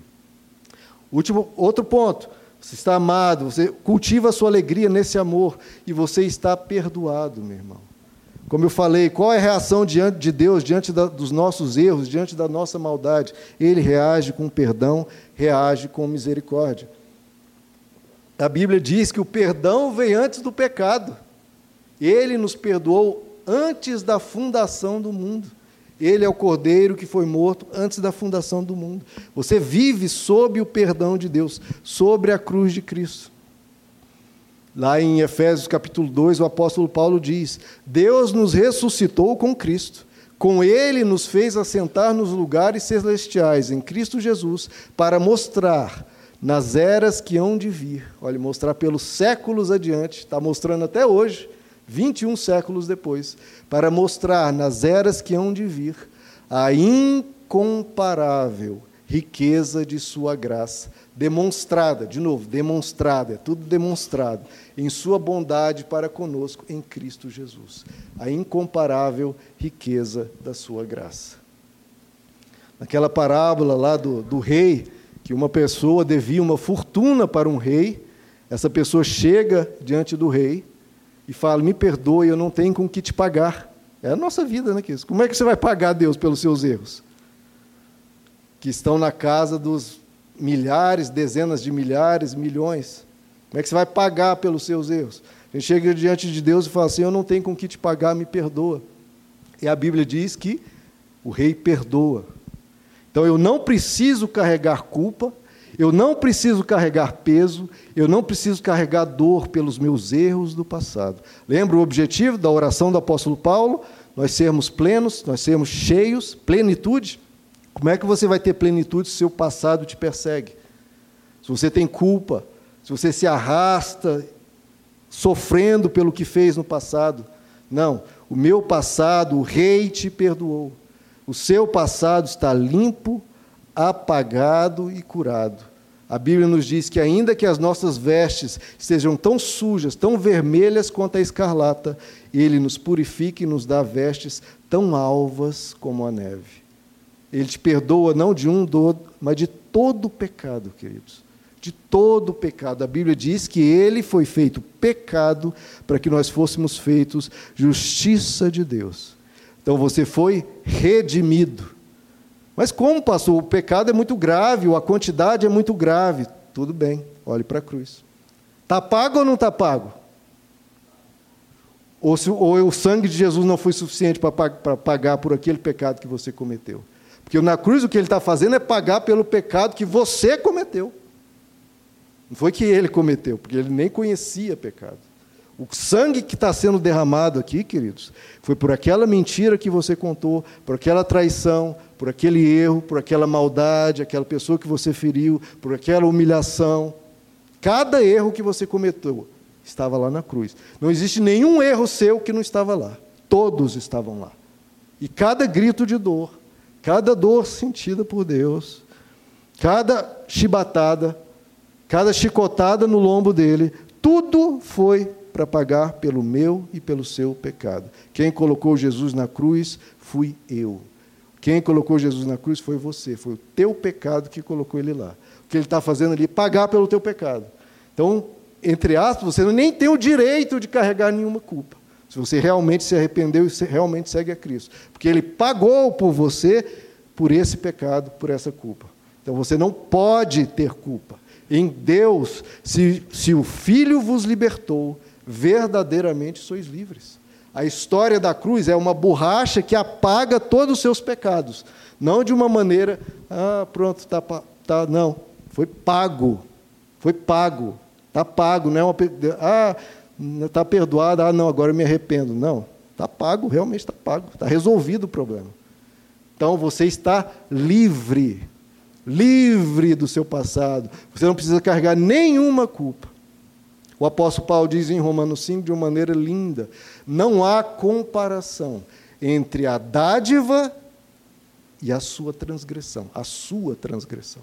Último, outro ponto. Você está amado, você cultiva a sua alegria nesse amor e você está perdoado, meu irmão. Como eu falei, qual é a reação diante de Deus, diante da, dos nossos erros, diante da nossa maldade? Ele reage com perdão, reage com misericórdia. A Bíblia diz que o perdão vem antes do pecado. Ele nos perdoou antes da fundação do mundo. Ele é o cordeiro que foi morto antes da fundação do mundo. Você vive sob o perdão de Deus, sobre a cruz de Cristo. Lá em Efésios capítulo 2, o apóstolo Paulo diz: Deus nos ressuscitou com Cristo. Com ele nos fez assentar nos lugares celestiais em Cristo Jesus, para mostrar nas eras que hão de vir. Olha, mostrar pelos séculos adiante, está mostrando até hoje, 21 séculos depois, para mostrar nas eras que hão de vir a incomparável riqueza de Sua graça, demonstrada, de novo, demonstrada, é tudo demonstrado, em Sua bondade para conosco em Cristo Jesus. A incomparável riqueza da Sua graça. Naquela parábola lá do, do rei, que uma pessoa devia uma fortuna para um rei, essa pessoa chega diante do rei e fala: Me perdoe, eu não tenho com que te pagar. É a nossa vida, né, Kiss? Como é que você vai pagar a Deus pelos seus erros? Que estão na casa dos milhares, dezenas de milhares, milhões. Como é que você vai pagar pelos seus erros? A gente chega diante de Deus e fala assim: Eu não tenho com que te pagar, me perdoa. E a Bíblia diz que o rei perdoa. Então eu não preciso carregar culpa, eu não preciso carregar peso, eu não preciso carregar dor pelos meus erros do passado. Lembra o objetivo da oração do apóstolo Paulo? Nós sermos plenos, nós sermos cheios, plenitude. Como é que você vai ter plenitude se o seu passado te persegue? Se você tem culpa, se você se arrasta sofrendo pelo que fez no passado. Não, o meu passado, o rei te perdoou. O seu passado está limpo, apagado e curado. A Bíblia nos diz que, ainda que as nossas vestes estejam tão sujas, tão vermelhas quanto a escarlata, Ele nos purifica e nos dá vestes tão alvas como a neve. Ele te perdoa não de um, mas de todo o pecado, queridos. De todo o pecado. A Bíblia diz que Ele foi feito pecado para que nós fôssemos feitos justiça de Deus. Então você foi redimido. Mas como, pastor? O pecado é muito grave, a quantidade é muito grave. Tudo bem, olhe para a cruz. Está pago ou não está pago? Ou, se, ou o sangue de Jesus não foi suficiente para pagar por aquele pecado que você cometeu? Porque na cruz o que ele está fazendo é pagar pelo pecado que você cometeu. Não foi que ele cometeu, porque ele nem conhecia pecado. O sangue que está sendo derramado aqui, queridos, foi por aquela mentira que você contou, por aquela traição, por aquele erro, por aquela maldade, aquela pessoa que você feriu, por aquela humilhação. Cada erro que você cometeu estava lá na cruz. Não existe nenhum erro seu que não estava lá. Todos estavam lá. E cada grito de dor, cada dor sentida por Deus, cada chibatada, cada chicotada no lombo dele, tudo foi para pagar pelo meu e pelo seu pecado. Quem colocou Jesus na cruz fui eu. Quem colocou Jesus na cruz foi você, foi o teu pecado que colocou ele lá. O que ele está fazendo ali é pagar pelo teu pecado. Então, entre aspas, você nem tem o direito de carregar nenhuma culpa. Se você realmente se arrependeu e realmente segue a Cristo. Porque ele pagou por você por esse pecado, por essa culpa. Então você não pode ter culpa. Em Deus, se, se o Filho vos libertou, verdadeiramente sois livres. A história da cruz é uma borracha que apaga todos os seus pecados. Não de uma maneira, ah, pronto, está. Tá, não, foi pago. Foi pago. Está pago, não é uma. Ah, está perdoado, ah, não, agora eu me arrependo. Não, está pago, realmente está pago. Está resolvido o problema. Então você está livre. Livre do seu passado. Você não precisa carregar nenhuma culpa. O apóstolo Paulo diz em Romanos 5 de uma maneira linda: não há comparação entre a dádiva e a sua transgressão, a sua transgressão.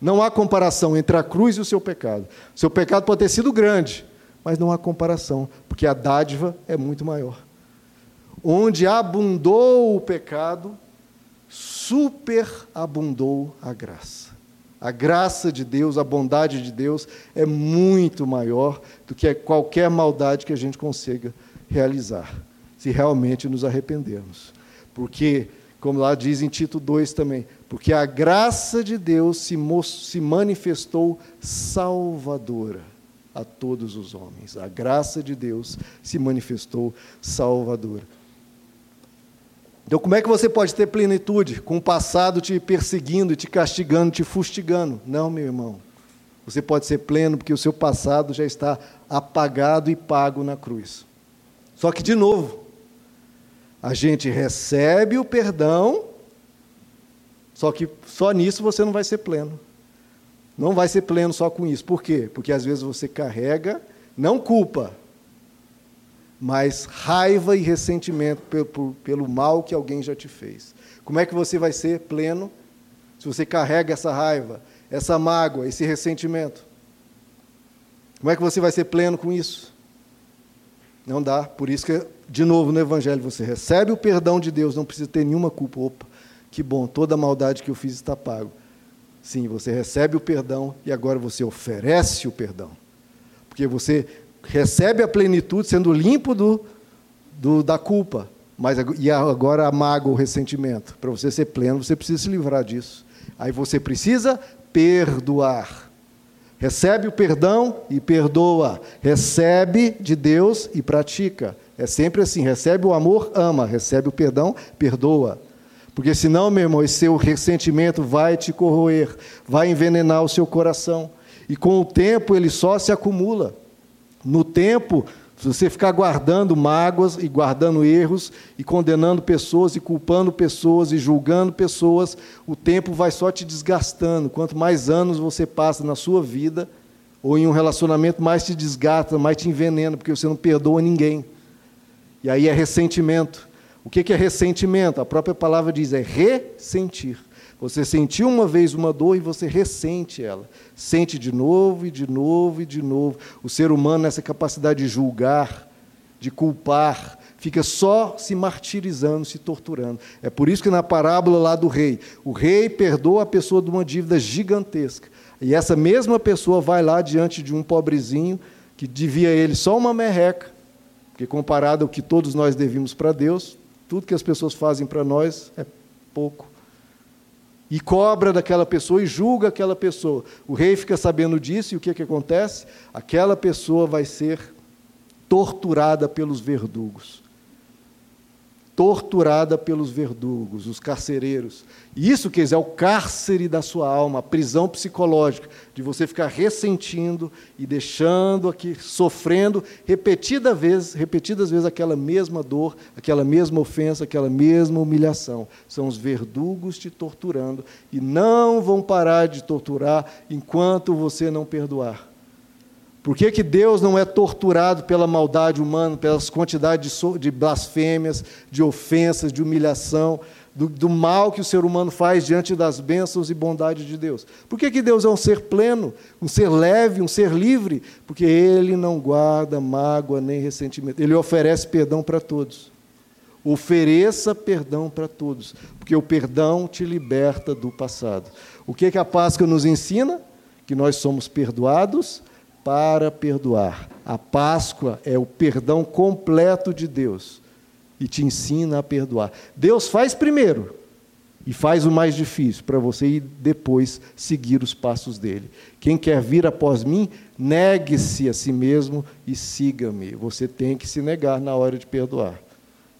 Não há comparação entre a cruz e o seu pecado. O seu pecado pode ter sido grande, mas não há comparação, porque a dádiva é muito maior. Onde abundou o pecado, superabundou a graça. A graça de Deus, a bondade de Deus é muito maior do que qualquer maldade que a gente consiga realizar. se realmente nos arrependermos. Porque, como lá diz em Tito 2 também, porque a graça de Deus se, se manifestou salvadora a todos os homens. A graça de Deus se manifestou salvadora. Então, como é que você pode ter plenitude com o passado te perseguindo, te castigando, te fustigando? Não, meu irmão. Você pode ser pleno porque o seu passado já está apagado e pago na cruz. Só que, de novo, a gente recebe o perdão, só que só nisso você não vai ser pleno. Não vai ser pleno só com isso. Por quê? Porque às vezes você carrega, não culpa, mas raiva e ressentimento pelo, pelo mal que alguém já te fez. Como é que você vai ser pleno se você carrega essa raiva, essa mágoa, esse ressentimento? Como é que você vai ser pleno com isso? Não dá. Por isso que, de novo, no Evangelho, você recebe o perdão de Deus, não precisa ter nenhuma culpa. Opa, que bom, toda a maldade que eu fiz está pago. Sim, você recebe o perdão e agora você oferece o perdão. Porque você recebe a plenitude sendo limpo do, do da culpa. Mas, e agora a mágoa, o ressentimento. Para você ser pleno, você precisa se livrar disso. Aí você precisa perdoar. Recebe o perdão e perdoa. Recebe de Deus e pratica. É sempre assim: recebe o amor, ama. Recebe o perdão, perdoa. Porque senão, meu irmão, esse seu ressentimento vai te corroer, vai envenenar o seu coração. E com o tempo ele só se acumula. No tempo, se você ficar guardando mágoas e guardando erros e condenando pessoas e culpando pessoas e julgando pessoas, o tempo vai só te desgastando. Quanto mais anos você passa na sua vida ou em um relacionamento, mais te desgasta, mais te envenena, porque você não perdoa ninguém. E aí é ressentimento. O que é ressentimento? A própria palavra diz, é ressentir. Você sentiu uma vez uma dor e você ressente ela. Sente de novo e de novo e de novo. O ser humano, nessa capacidade de julgar, de culpar, fica só se martirizando, se torturando. É por isso que na parábola lá do rei, o rei perdoa a pessoa de uma dívida gigantesca. E essa mesma pessoa vai lá diante de um pobrezinho que devia ele só uma merreca, porque comparado ao que todos nós devimos para Deus, tudo que as pessoas fazem para nós é pouco e cobra daquela pessoa e julga aquela pessoa. O rei fica sabendo disso e o que, que acontece? Aquela pessoa vai ser torturada pelos verdugos torturada pelos verdugos, os carcereiros. Isso, quer dizer, é o cárcere da sua alma, a prisão psicológica, de você ficar ressentindo e deixando aqui, sofrendo repetida vez, repetidas vezes aquela mesma dor, aquela mesma ofensa, aquela mesma humilhação. São os verdugos te torturando e não vão parar de torturar enquanto você não perdoar. Por que, que Deus não é torturado pela maldade humana, pelas quantidades de, de blasfêmias, de ofensas, de humilhação, do, do, mal que o ser humano faz diante das bênçãos e bondades de Deus? Por que, que Deus é um ser pleno, um ser leve, um ser livre? Porque Ele não guarda mágoa nem ressentimento. Ele oferece perdão para todos. Ofereça perdão para todos, porque o perdão te liberta do passado. O que, que a Páscoa nos ensina? Que nós somos perdoados para perdoar. A Páscoa é o perdão completo de Deus e te ensina a perdoar. Deus faz primeiro e faz o mais difícil para você ir depois seguir os passos dele. Quem quer vir após mim, negue-se a si mesmo e siga-me. Você tem que se negar na hora de perdoar.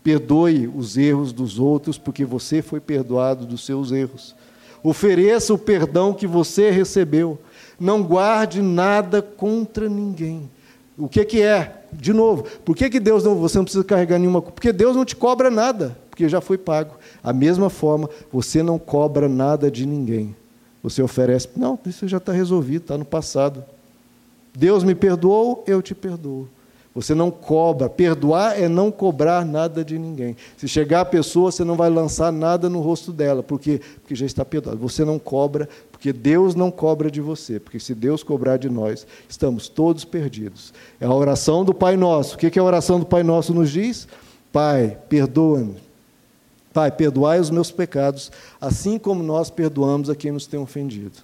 Perdoe os erros dos outros, porque você foi perdoado dos seus erros. Ofereça o perdão que você recebeu não guarde nada contra ninguém. O que, que é? De novo, por que, que Deus não, você não precisa carregar nenhuma Porque Deus não te cobra nada, porque já foi pago. A mesma forma, você não cobra nada de ninguém. Você oferece, não, isso já está resolvido, está no passado. Deus me perdoou, eu te perdoo. Você não cobra. Perdoar é não cobrar nada de ninguém. Se chegar a pessoa, você não vai lançar nada no rosto dela, porque, porque já está perdoado. Você não cobra, porque Deus não cobra de você. Porque se Deus cobrar de nós, estamos todos perdidos. É a oração do Pai Nosso. O que, que a oração do Pai Nosso nos diz? Pai, perdoa-me. Pai, perdoai os meus pecados, assim como nós perdoamos a quem nos tem ofendido.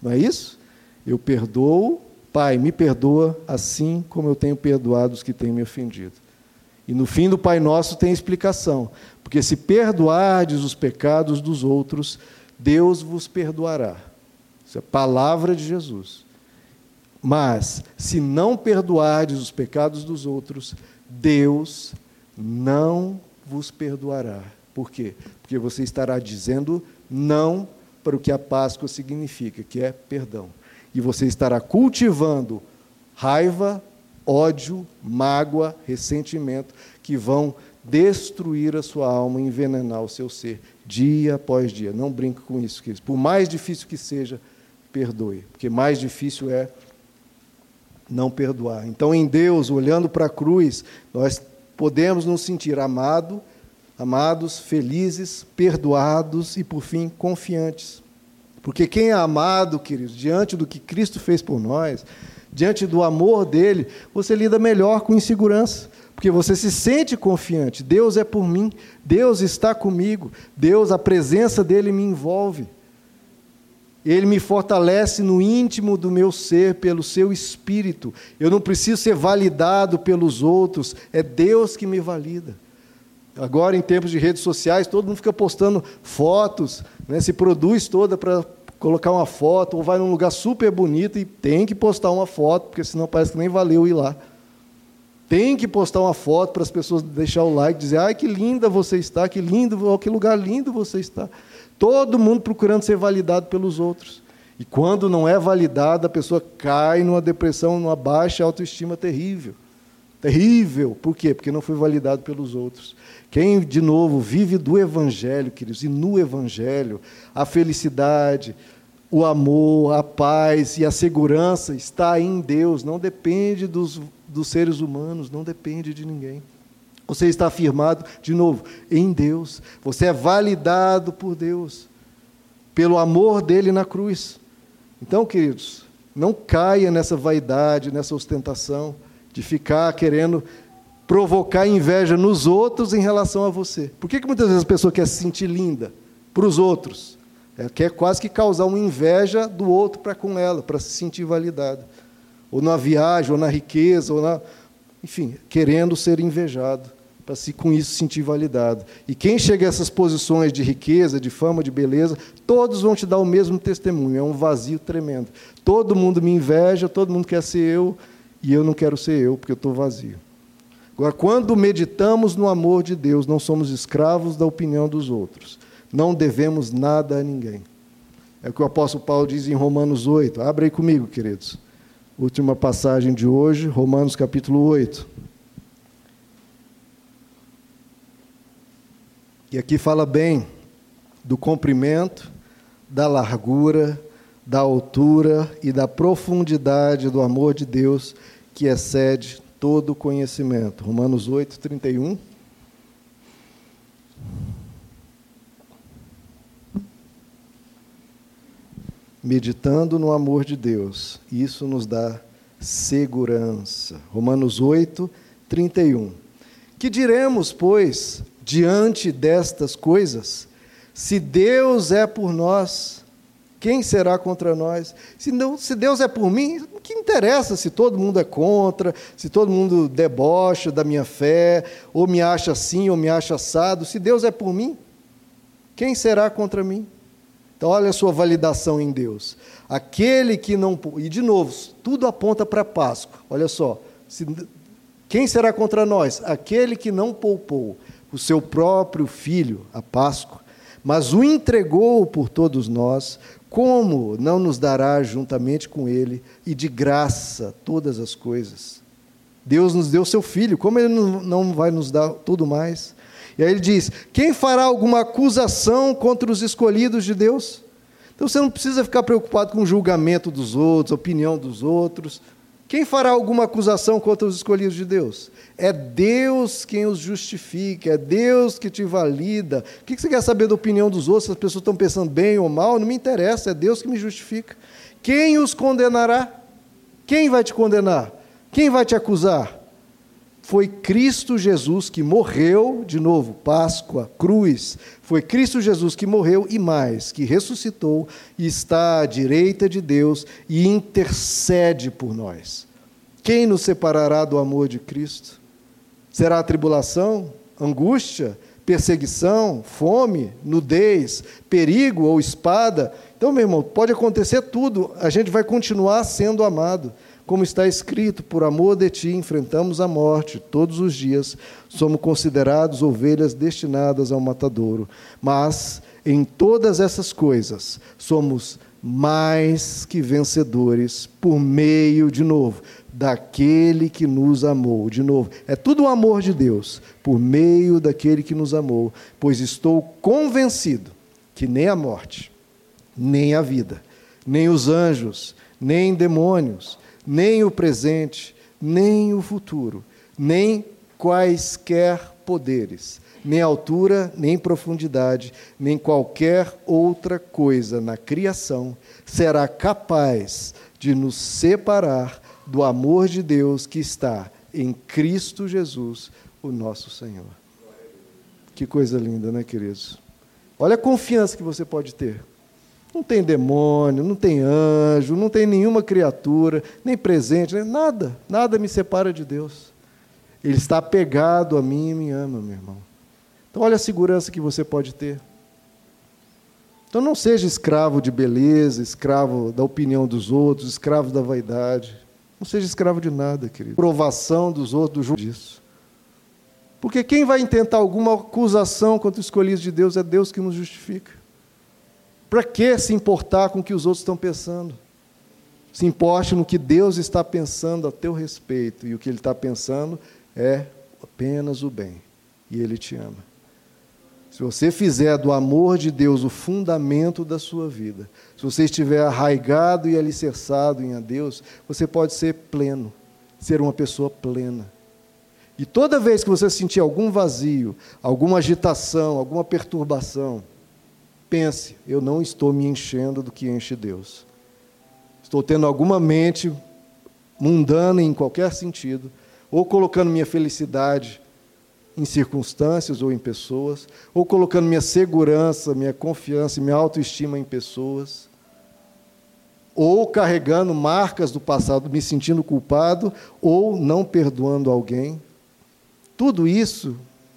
Não é isso? Eu perdoo Pai, me perdoa assim como eu tenho perdoado os que têm me ofendido. E no fim do Pai Nosso tem explicação. Porque se perdoardes os pecados dos outros, Deus vos perdoará. Isso é palavra de Jesus. Mas, se não perdoardes os pecados dos outros, Deus não vos perdoará. Por quê? Porque você estará dizendo não para o que a Páscoa significa, que é perdão. E você estará cultivando raiva, ódio, mágoa, ressentimento, que vão destruir a sua alma, envenenar o seu ser, dia após dia. Não brinque com isso, queridos. Por mais difícil que seja, perdoe, porque mais difícil é não perdoar. Então, em Deus, olhando para a cruz, nós podemos nos sentir amado, amados, felizes, perdoados e, por fim, confiantes. Porque quem é amado, queridos, diante do que Cristo fez por nós, diante do amor dele, você lida melhor com insegurança. Porque você se sente confiante. Deus é por mim, Deus está comigo, Deus, a presença dele me envolve. Ele me fortalece no íntimo do meu ser pelo seu espírito. Eu não preciso ser validado pelos outros, é Deus que me valida. Agora, em tempos de redes sociais, todo mundo fica postando fotos, né, se produz toda para colocar uma foto, ou vai num lugar super bonito e tem que postar uma foto, porque senão parece que nem valeu ir lá. Tem que postar uma foto para as pessoas deixar o like, dizer: ai, que linda você está, que lindo, que lugar lindo você está. Todo mundo procurando ser validado pelos outros. E quando não é validado, a pessoa cai numa depressão, numa baixa autoestima terrível. Terrível. Por quê? Porque não foi validado pelos outros. Quem, de novo, vive do Evangelho, queridos, e no Evangelho, a felicidade, o amor, a paz e a segurança está em Deus, não depende dos, dos seres humanos, não depende de ninguém. Você está afirmado, de novo, em Deus. Você é validado por Deus, pelo amor dele na cruz. Então, queridos, não caia nessa vaidade, nessa ostentação, de ficar querendo provocar inveja nos outros em relação a você. Por que, que muitas vezes a pessoa quer se sentir linda para os outros? Ela quer quase que causar uma inveja do outro para com ela, para se sentir validada. Ou na viagem, ou na riqueza, ou na. Enfim, querendo ser invejado para se com isso sentir validado. E quem chega a essas posições de riqueza, de fama, de beleza, todos vão te dar o mesmo testemunho. É um vazio tremendo. Todo mundo me inveja, todo mundo quer ser eu, e eu não quero ser eu, porque eu estou vazio. Agora, quando meditamos no amor de Deus, não somos escravos da opinião dos outros. Não devemos nada a ninguém. É o que o apóstolo Paulo diz em Romanos 8. Abre aí comigo, queridos. Última passagem de hoje, Romanos capítulo 8. E aqui fala bem do comprimento, da largura, da altura e da profundidade do amor de Deus que excede todo conhecimento. Romanos 8, 31. Meditando no amor de Deus, isso nos dá segurança. Romanos 8, 31. Que diremos, pois, diante destas coisas? Se Deus é por nós, quem será contra nós? Se, não, se Deus é por mim, o que interessa se todo mundo é contra, se todo mundo debocha da minha fé, ou me acha assim, ou me acha assado? Se Deus é por mim, quem será contra mim? Então, olha a sua validação em Deus. Aquele que não. E, de novo, tudo aponta para Páscoa. Olha só. Se, quem será contra nós? Aquele que não poupou o seu próprio filho, a Páscoa, mas o entregou por todos nós, como não nos dará juntamente com ele e de graça todas as coisas? Deus nos deu seu filho, como ele não vai nos dar tudo mais? E aí ele diz: quem fará alguma acusação contra os escolhidos de Deus? Então você não precisa ficar preocupado com o julgamento dos outros, a opinião dos outros. Quem fará alguma acusação contra os escolhidos de Deus? É Deus quem os justifica, é Deus que te valida. O que você quer saber da opinião dos outros? Se as pessoas estão pensando bem ou mal, não me interessa, é Deus que me justifica. Quem os condenará? Quem vai te condenar? Quem vai te acusar? Foi Cristo Jesus que morreu, de novo, Páscoa, cruz. Foi Cristo Jesus que morreu e mais, que ressuscitou e está à direita de Deus e intercede por nós. Quem nos separará do amor de Cristo? Será a tribulação, angústia, perseguição, fome, nudez, perigo ou espada? Então, meu irmão, pode acontecer tudo, a gente vai continuar sendo amado. Como está escrito, por amor de ti enfrentamos a morte todos os dias, somos considerados ovelhas destinadas ao matadouro. Mas em todas essas coisas somos mais que vencedores por meio, de novo, daquele que nos amou. De novo, é tudo o amor de Deus, por meio daquele que nos amou, pois estou convencido que nem a morte, nem a vida, nem os anjos, nem demônios, nem o presente, nem o futuro, nem quaisquer poderes nem altura, nem profundidade, nem qualquer outra coisa na criação será capaz de nos separar do amor de Deus que está em Cristo Jesus, o nosso Senhor. Que coisa linda, né, queridos? Olha a confiança que você pode ter. Não tem demônio, não tem anjo, não tem nenhuma criatura, nem presente, nem nada, nada me separa de Deus. Ele está apegado a mim e me ama, meu irmão. Então, olha a segurança que você pode ter. Então, não seja escravo de beleza, escravo da opinião dos outros, escravo da vaidade. Não seja escravo de nada, querido. Provação dos outros, do disso. Porque quem vai intentar alguma acusação contra os escolhidos de Deus é Deus que nos justifica. Para que se importar com o que os outros estão pensando? Se importe no que Deus está pensando a teu respeito. E o que Ele está pensando é apenas o bem. E Ele te ama. Se você fizer do amor de Deus o fundamento da sua vida, se você estiver arraigado e alicerçado em Deus, você pode ser pleno, ser uma pessoa plena. E toda vez que você sentir algum vazio, alguma agitação, alguma perturbação, pense: eu não estou me enchendo do que enche Deus. Estou tendo alguma mente mundana em qualquer sentido, ou colocando minha felicidade em circunstâncias ou em pessoas, ou colocando minha segurança, minha confiança e minha autoestima em pessoas, ou carregando marcas do passado, me sentindo culpado, ou não perdoando alguém. Tudo isso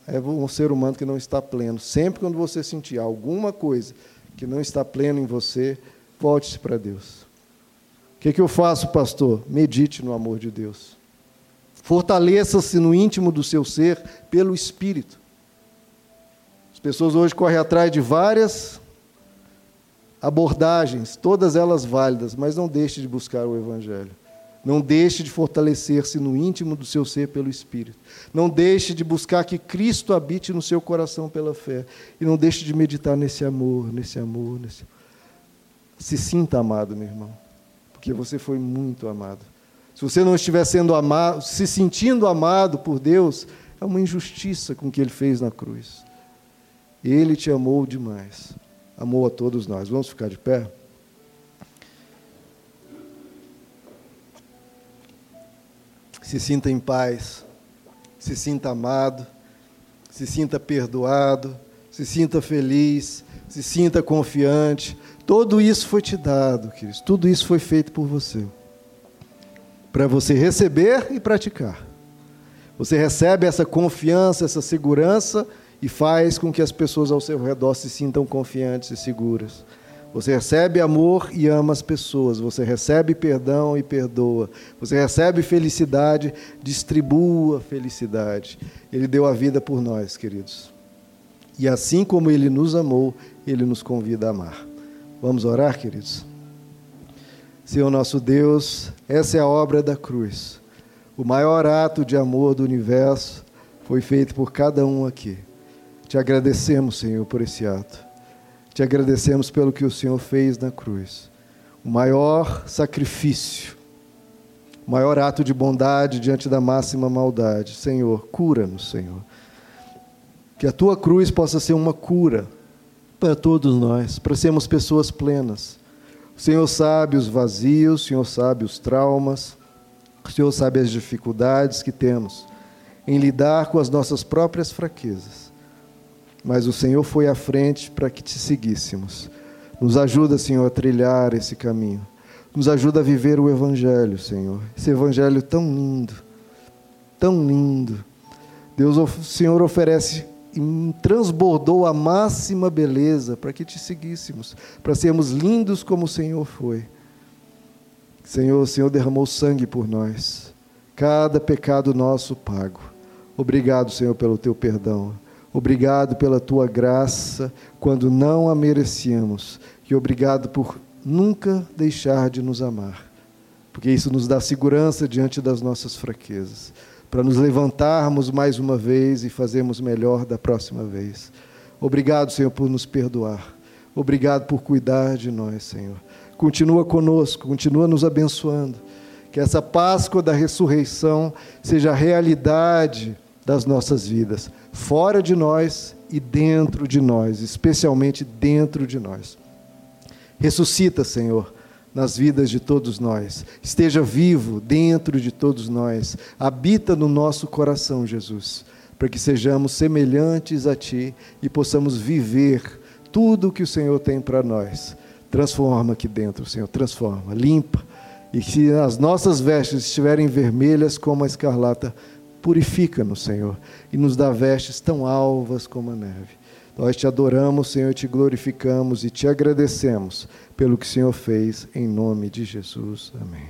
é um ser humano que não está pleno. Sempre quando você sentir alguma coisa que não está pleno em você, volte-se para Deus. O que, que eu faço, pastor? Medite no amor de Deus. Fortaleça-se no íntimo do seu ser pelo Espírito. As pessoas hoje correm atrás de várias abordagens, todas elas válidas, mas não deixe de buscar o Evangelho. Não deixe de fortalecer-se no íntimo do seu ser pelo Espírito. Não deixe de buscar que Cristo habite no seu coração pela fé. E não deixe de meditar nesse amor, nesse amor, nesse. Se sinta amado, meu irmão, porque você foi muito amado. Se você não estiver sendo amado, se sentindo amado por Deus, é uma injustiça com o que ele fez na cruz. Ele te amou demais. Amou a todos nós. Vamos ficar de pé? Se sinta em paz, se sinta amado, se sinta perdoado, se sinta feliz, se sinta confiante. Tudo isso foi te dado, queridos. Tudo isso foi feito por você para você receber e praticar. Você recebe essa confiança, essa segurança e faz com que as pessoas ao seu redor se sintam confiantes e seguras. Você recebe amor e ama as pessoas. Você recebe perdão e perdoa. Você recebe felicidade, distribua felicidade. Ele deu a vida por nós, queridos. E assim como ele nos amou, ele nos convida a amar. Vamos orar, queridos? Senhor nosso Deus, essa é a obra da cruz. O maior ato de amor do universo foi feito por cada um aqui. Te agradecemos, Senhor, por esse ato. Te agradecemos pelo que o Senhor fez na cruz. O maior sacrifício, o maior ato de bondade diante da máxima maldade. Senhor, cura-nos, Senhor. Que a tua cruz possa ser uma cura para todos nós, para sermos pessoas plenas o Senhor sabe os vazios, o Senhor sabe os traumas, o Senhor sabe as dificuldades que temos em lidar com as nossas próprias fraquezas. Mas o Senhor foi à frente para que te seguíssemos. Nos ajuda, Senhor, a trilhar esse caminho. Nos ajuda a viver o Evangelho, Senhor. Esse Evangelho tão lindo, tão lindo, Deus, o Senhor oferece e transbordou a máxima beleza para que te seguíssemos, para sermos lindos como o Senhor foi. Senhor, o Senhor derramou sangue por nós, cada pecado nosso pago. Obrigado, Senhor, pelo teu perdão. Obrigado pela tua graça quando não a merecíamos. E obrigado por nunca deixar de nos amar, porque isso nos dá segurança diante das nossas fraquezas para nos levantarmos mais uma vez e fazermos melhor da próxima vez. Obrigado, Senhor, por nos perdoar. Obrigado por cuidar de nós, Senhor. Continua conosco, continua nos abençoando. Que essa Páscoa da ressurreição seja a realidade das nossas vidas, fora de nós e dentro de nós, especialmente dentro de nós. Ressuscita, Senhor, nas vidas de todos nós. Esteja vivo dentro de todos nós. Habita no nosso coração, Jesus, para que sejamos semelhantes a Ti e possamos viver tudo o que o Senhor tem para nós. Transforma aqui dentro, Senhor, transforma, limpa. E se as nossas vestes estiverem vermelhas como a escarlata, purifica-nos, Senhor, e nos dá vestes tão alvas como a neve. Nós te adoramos, Senhor, te glorificamos e te agradecemos pelo que o Senhor fez, em nome de Jesus. Amém.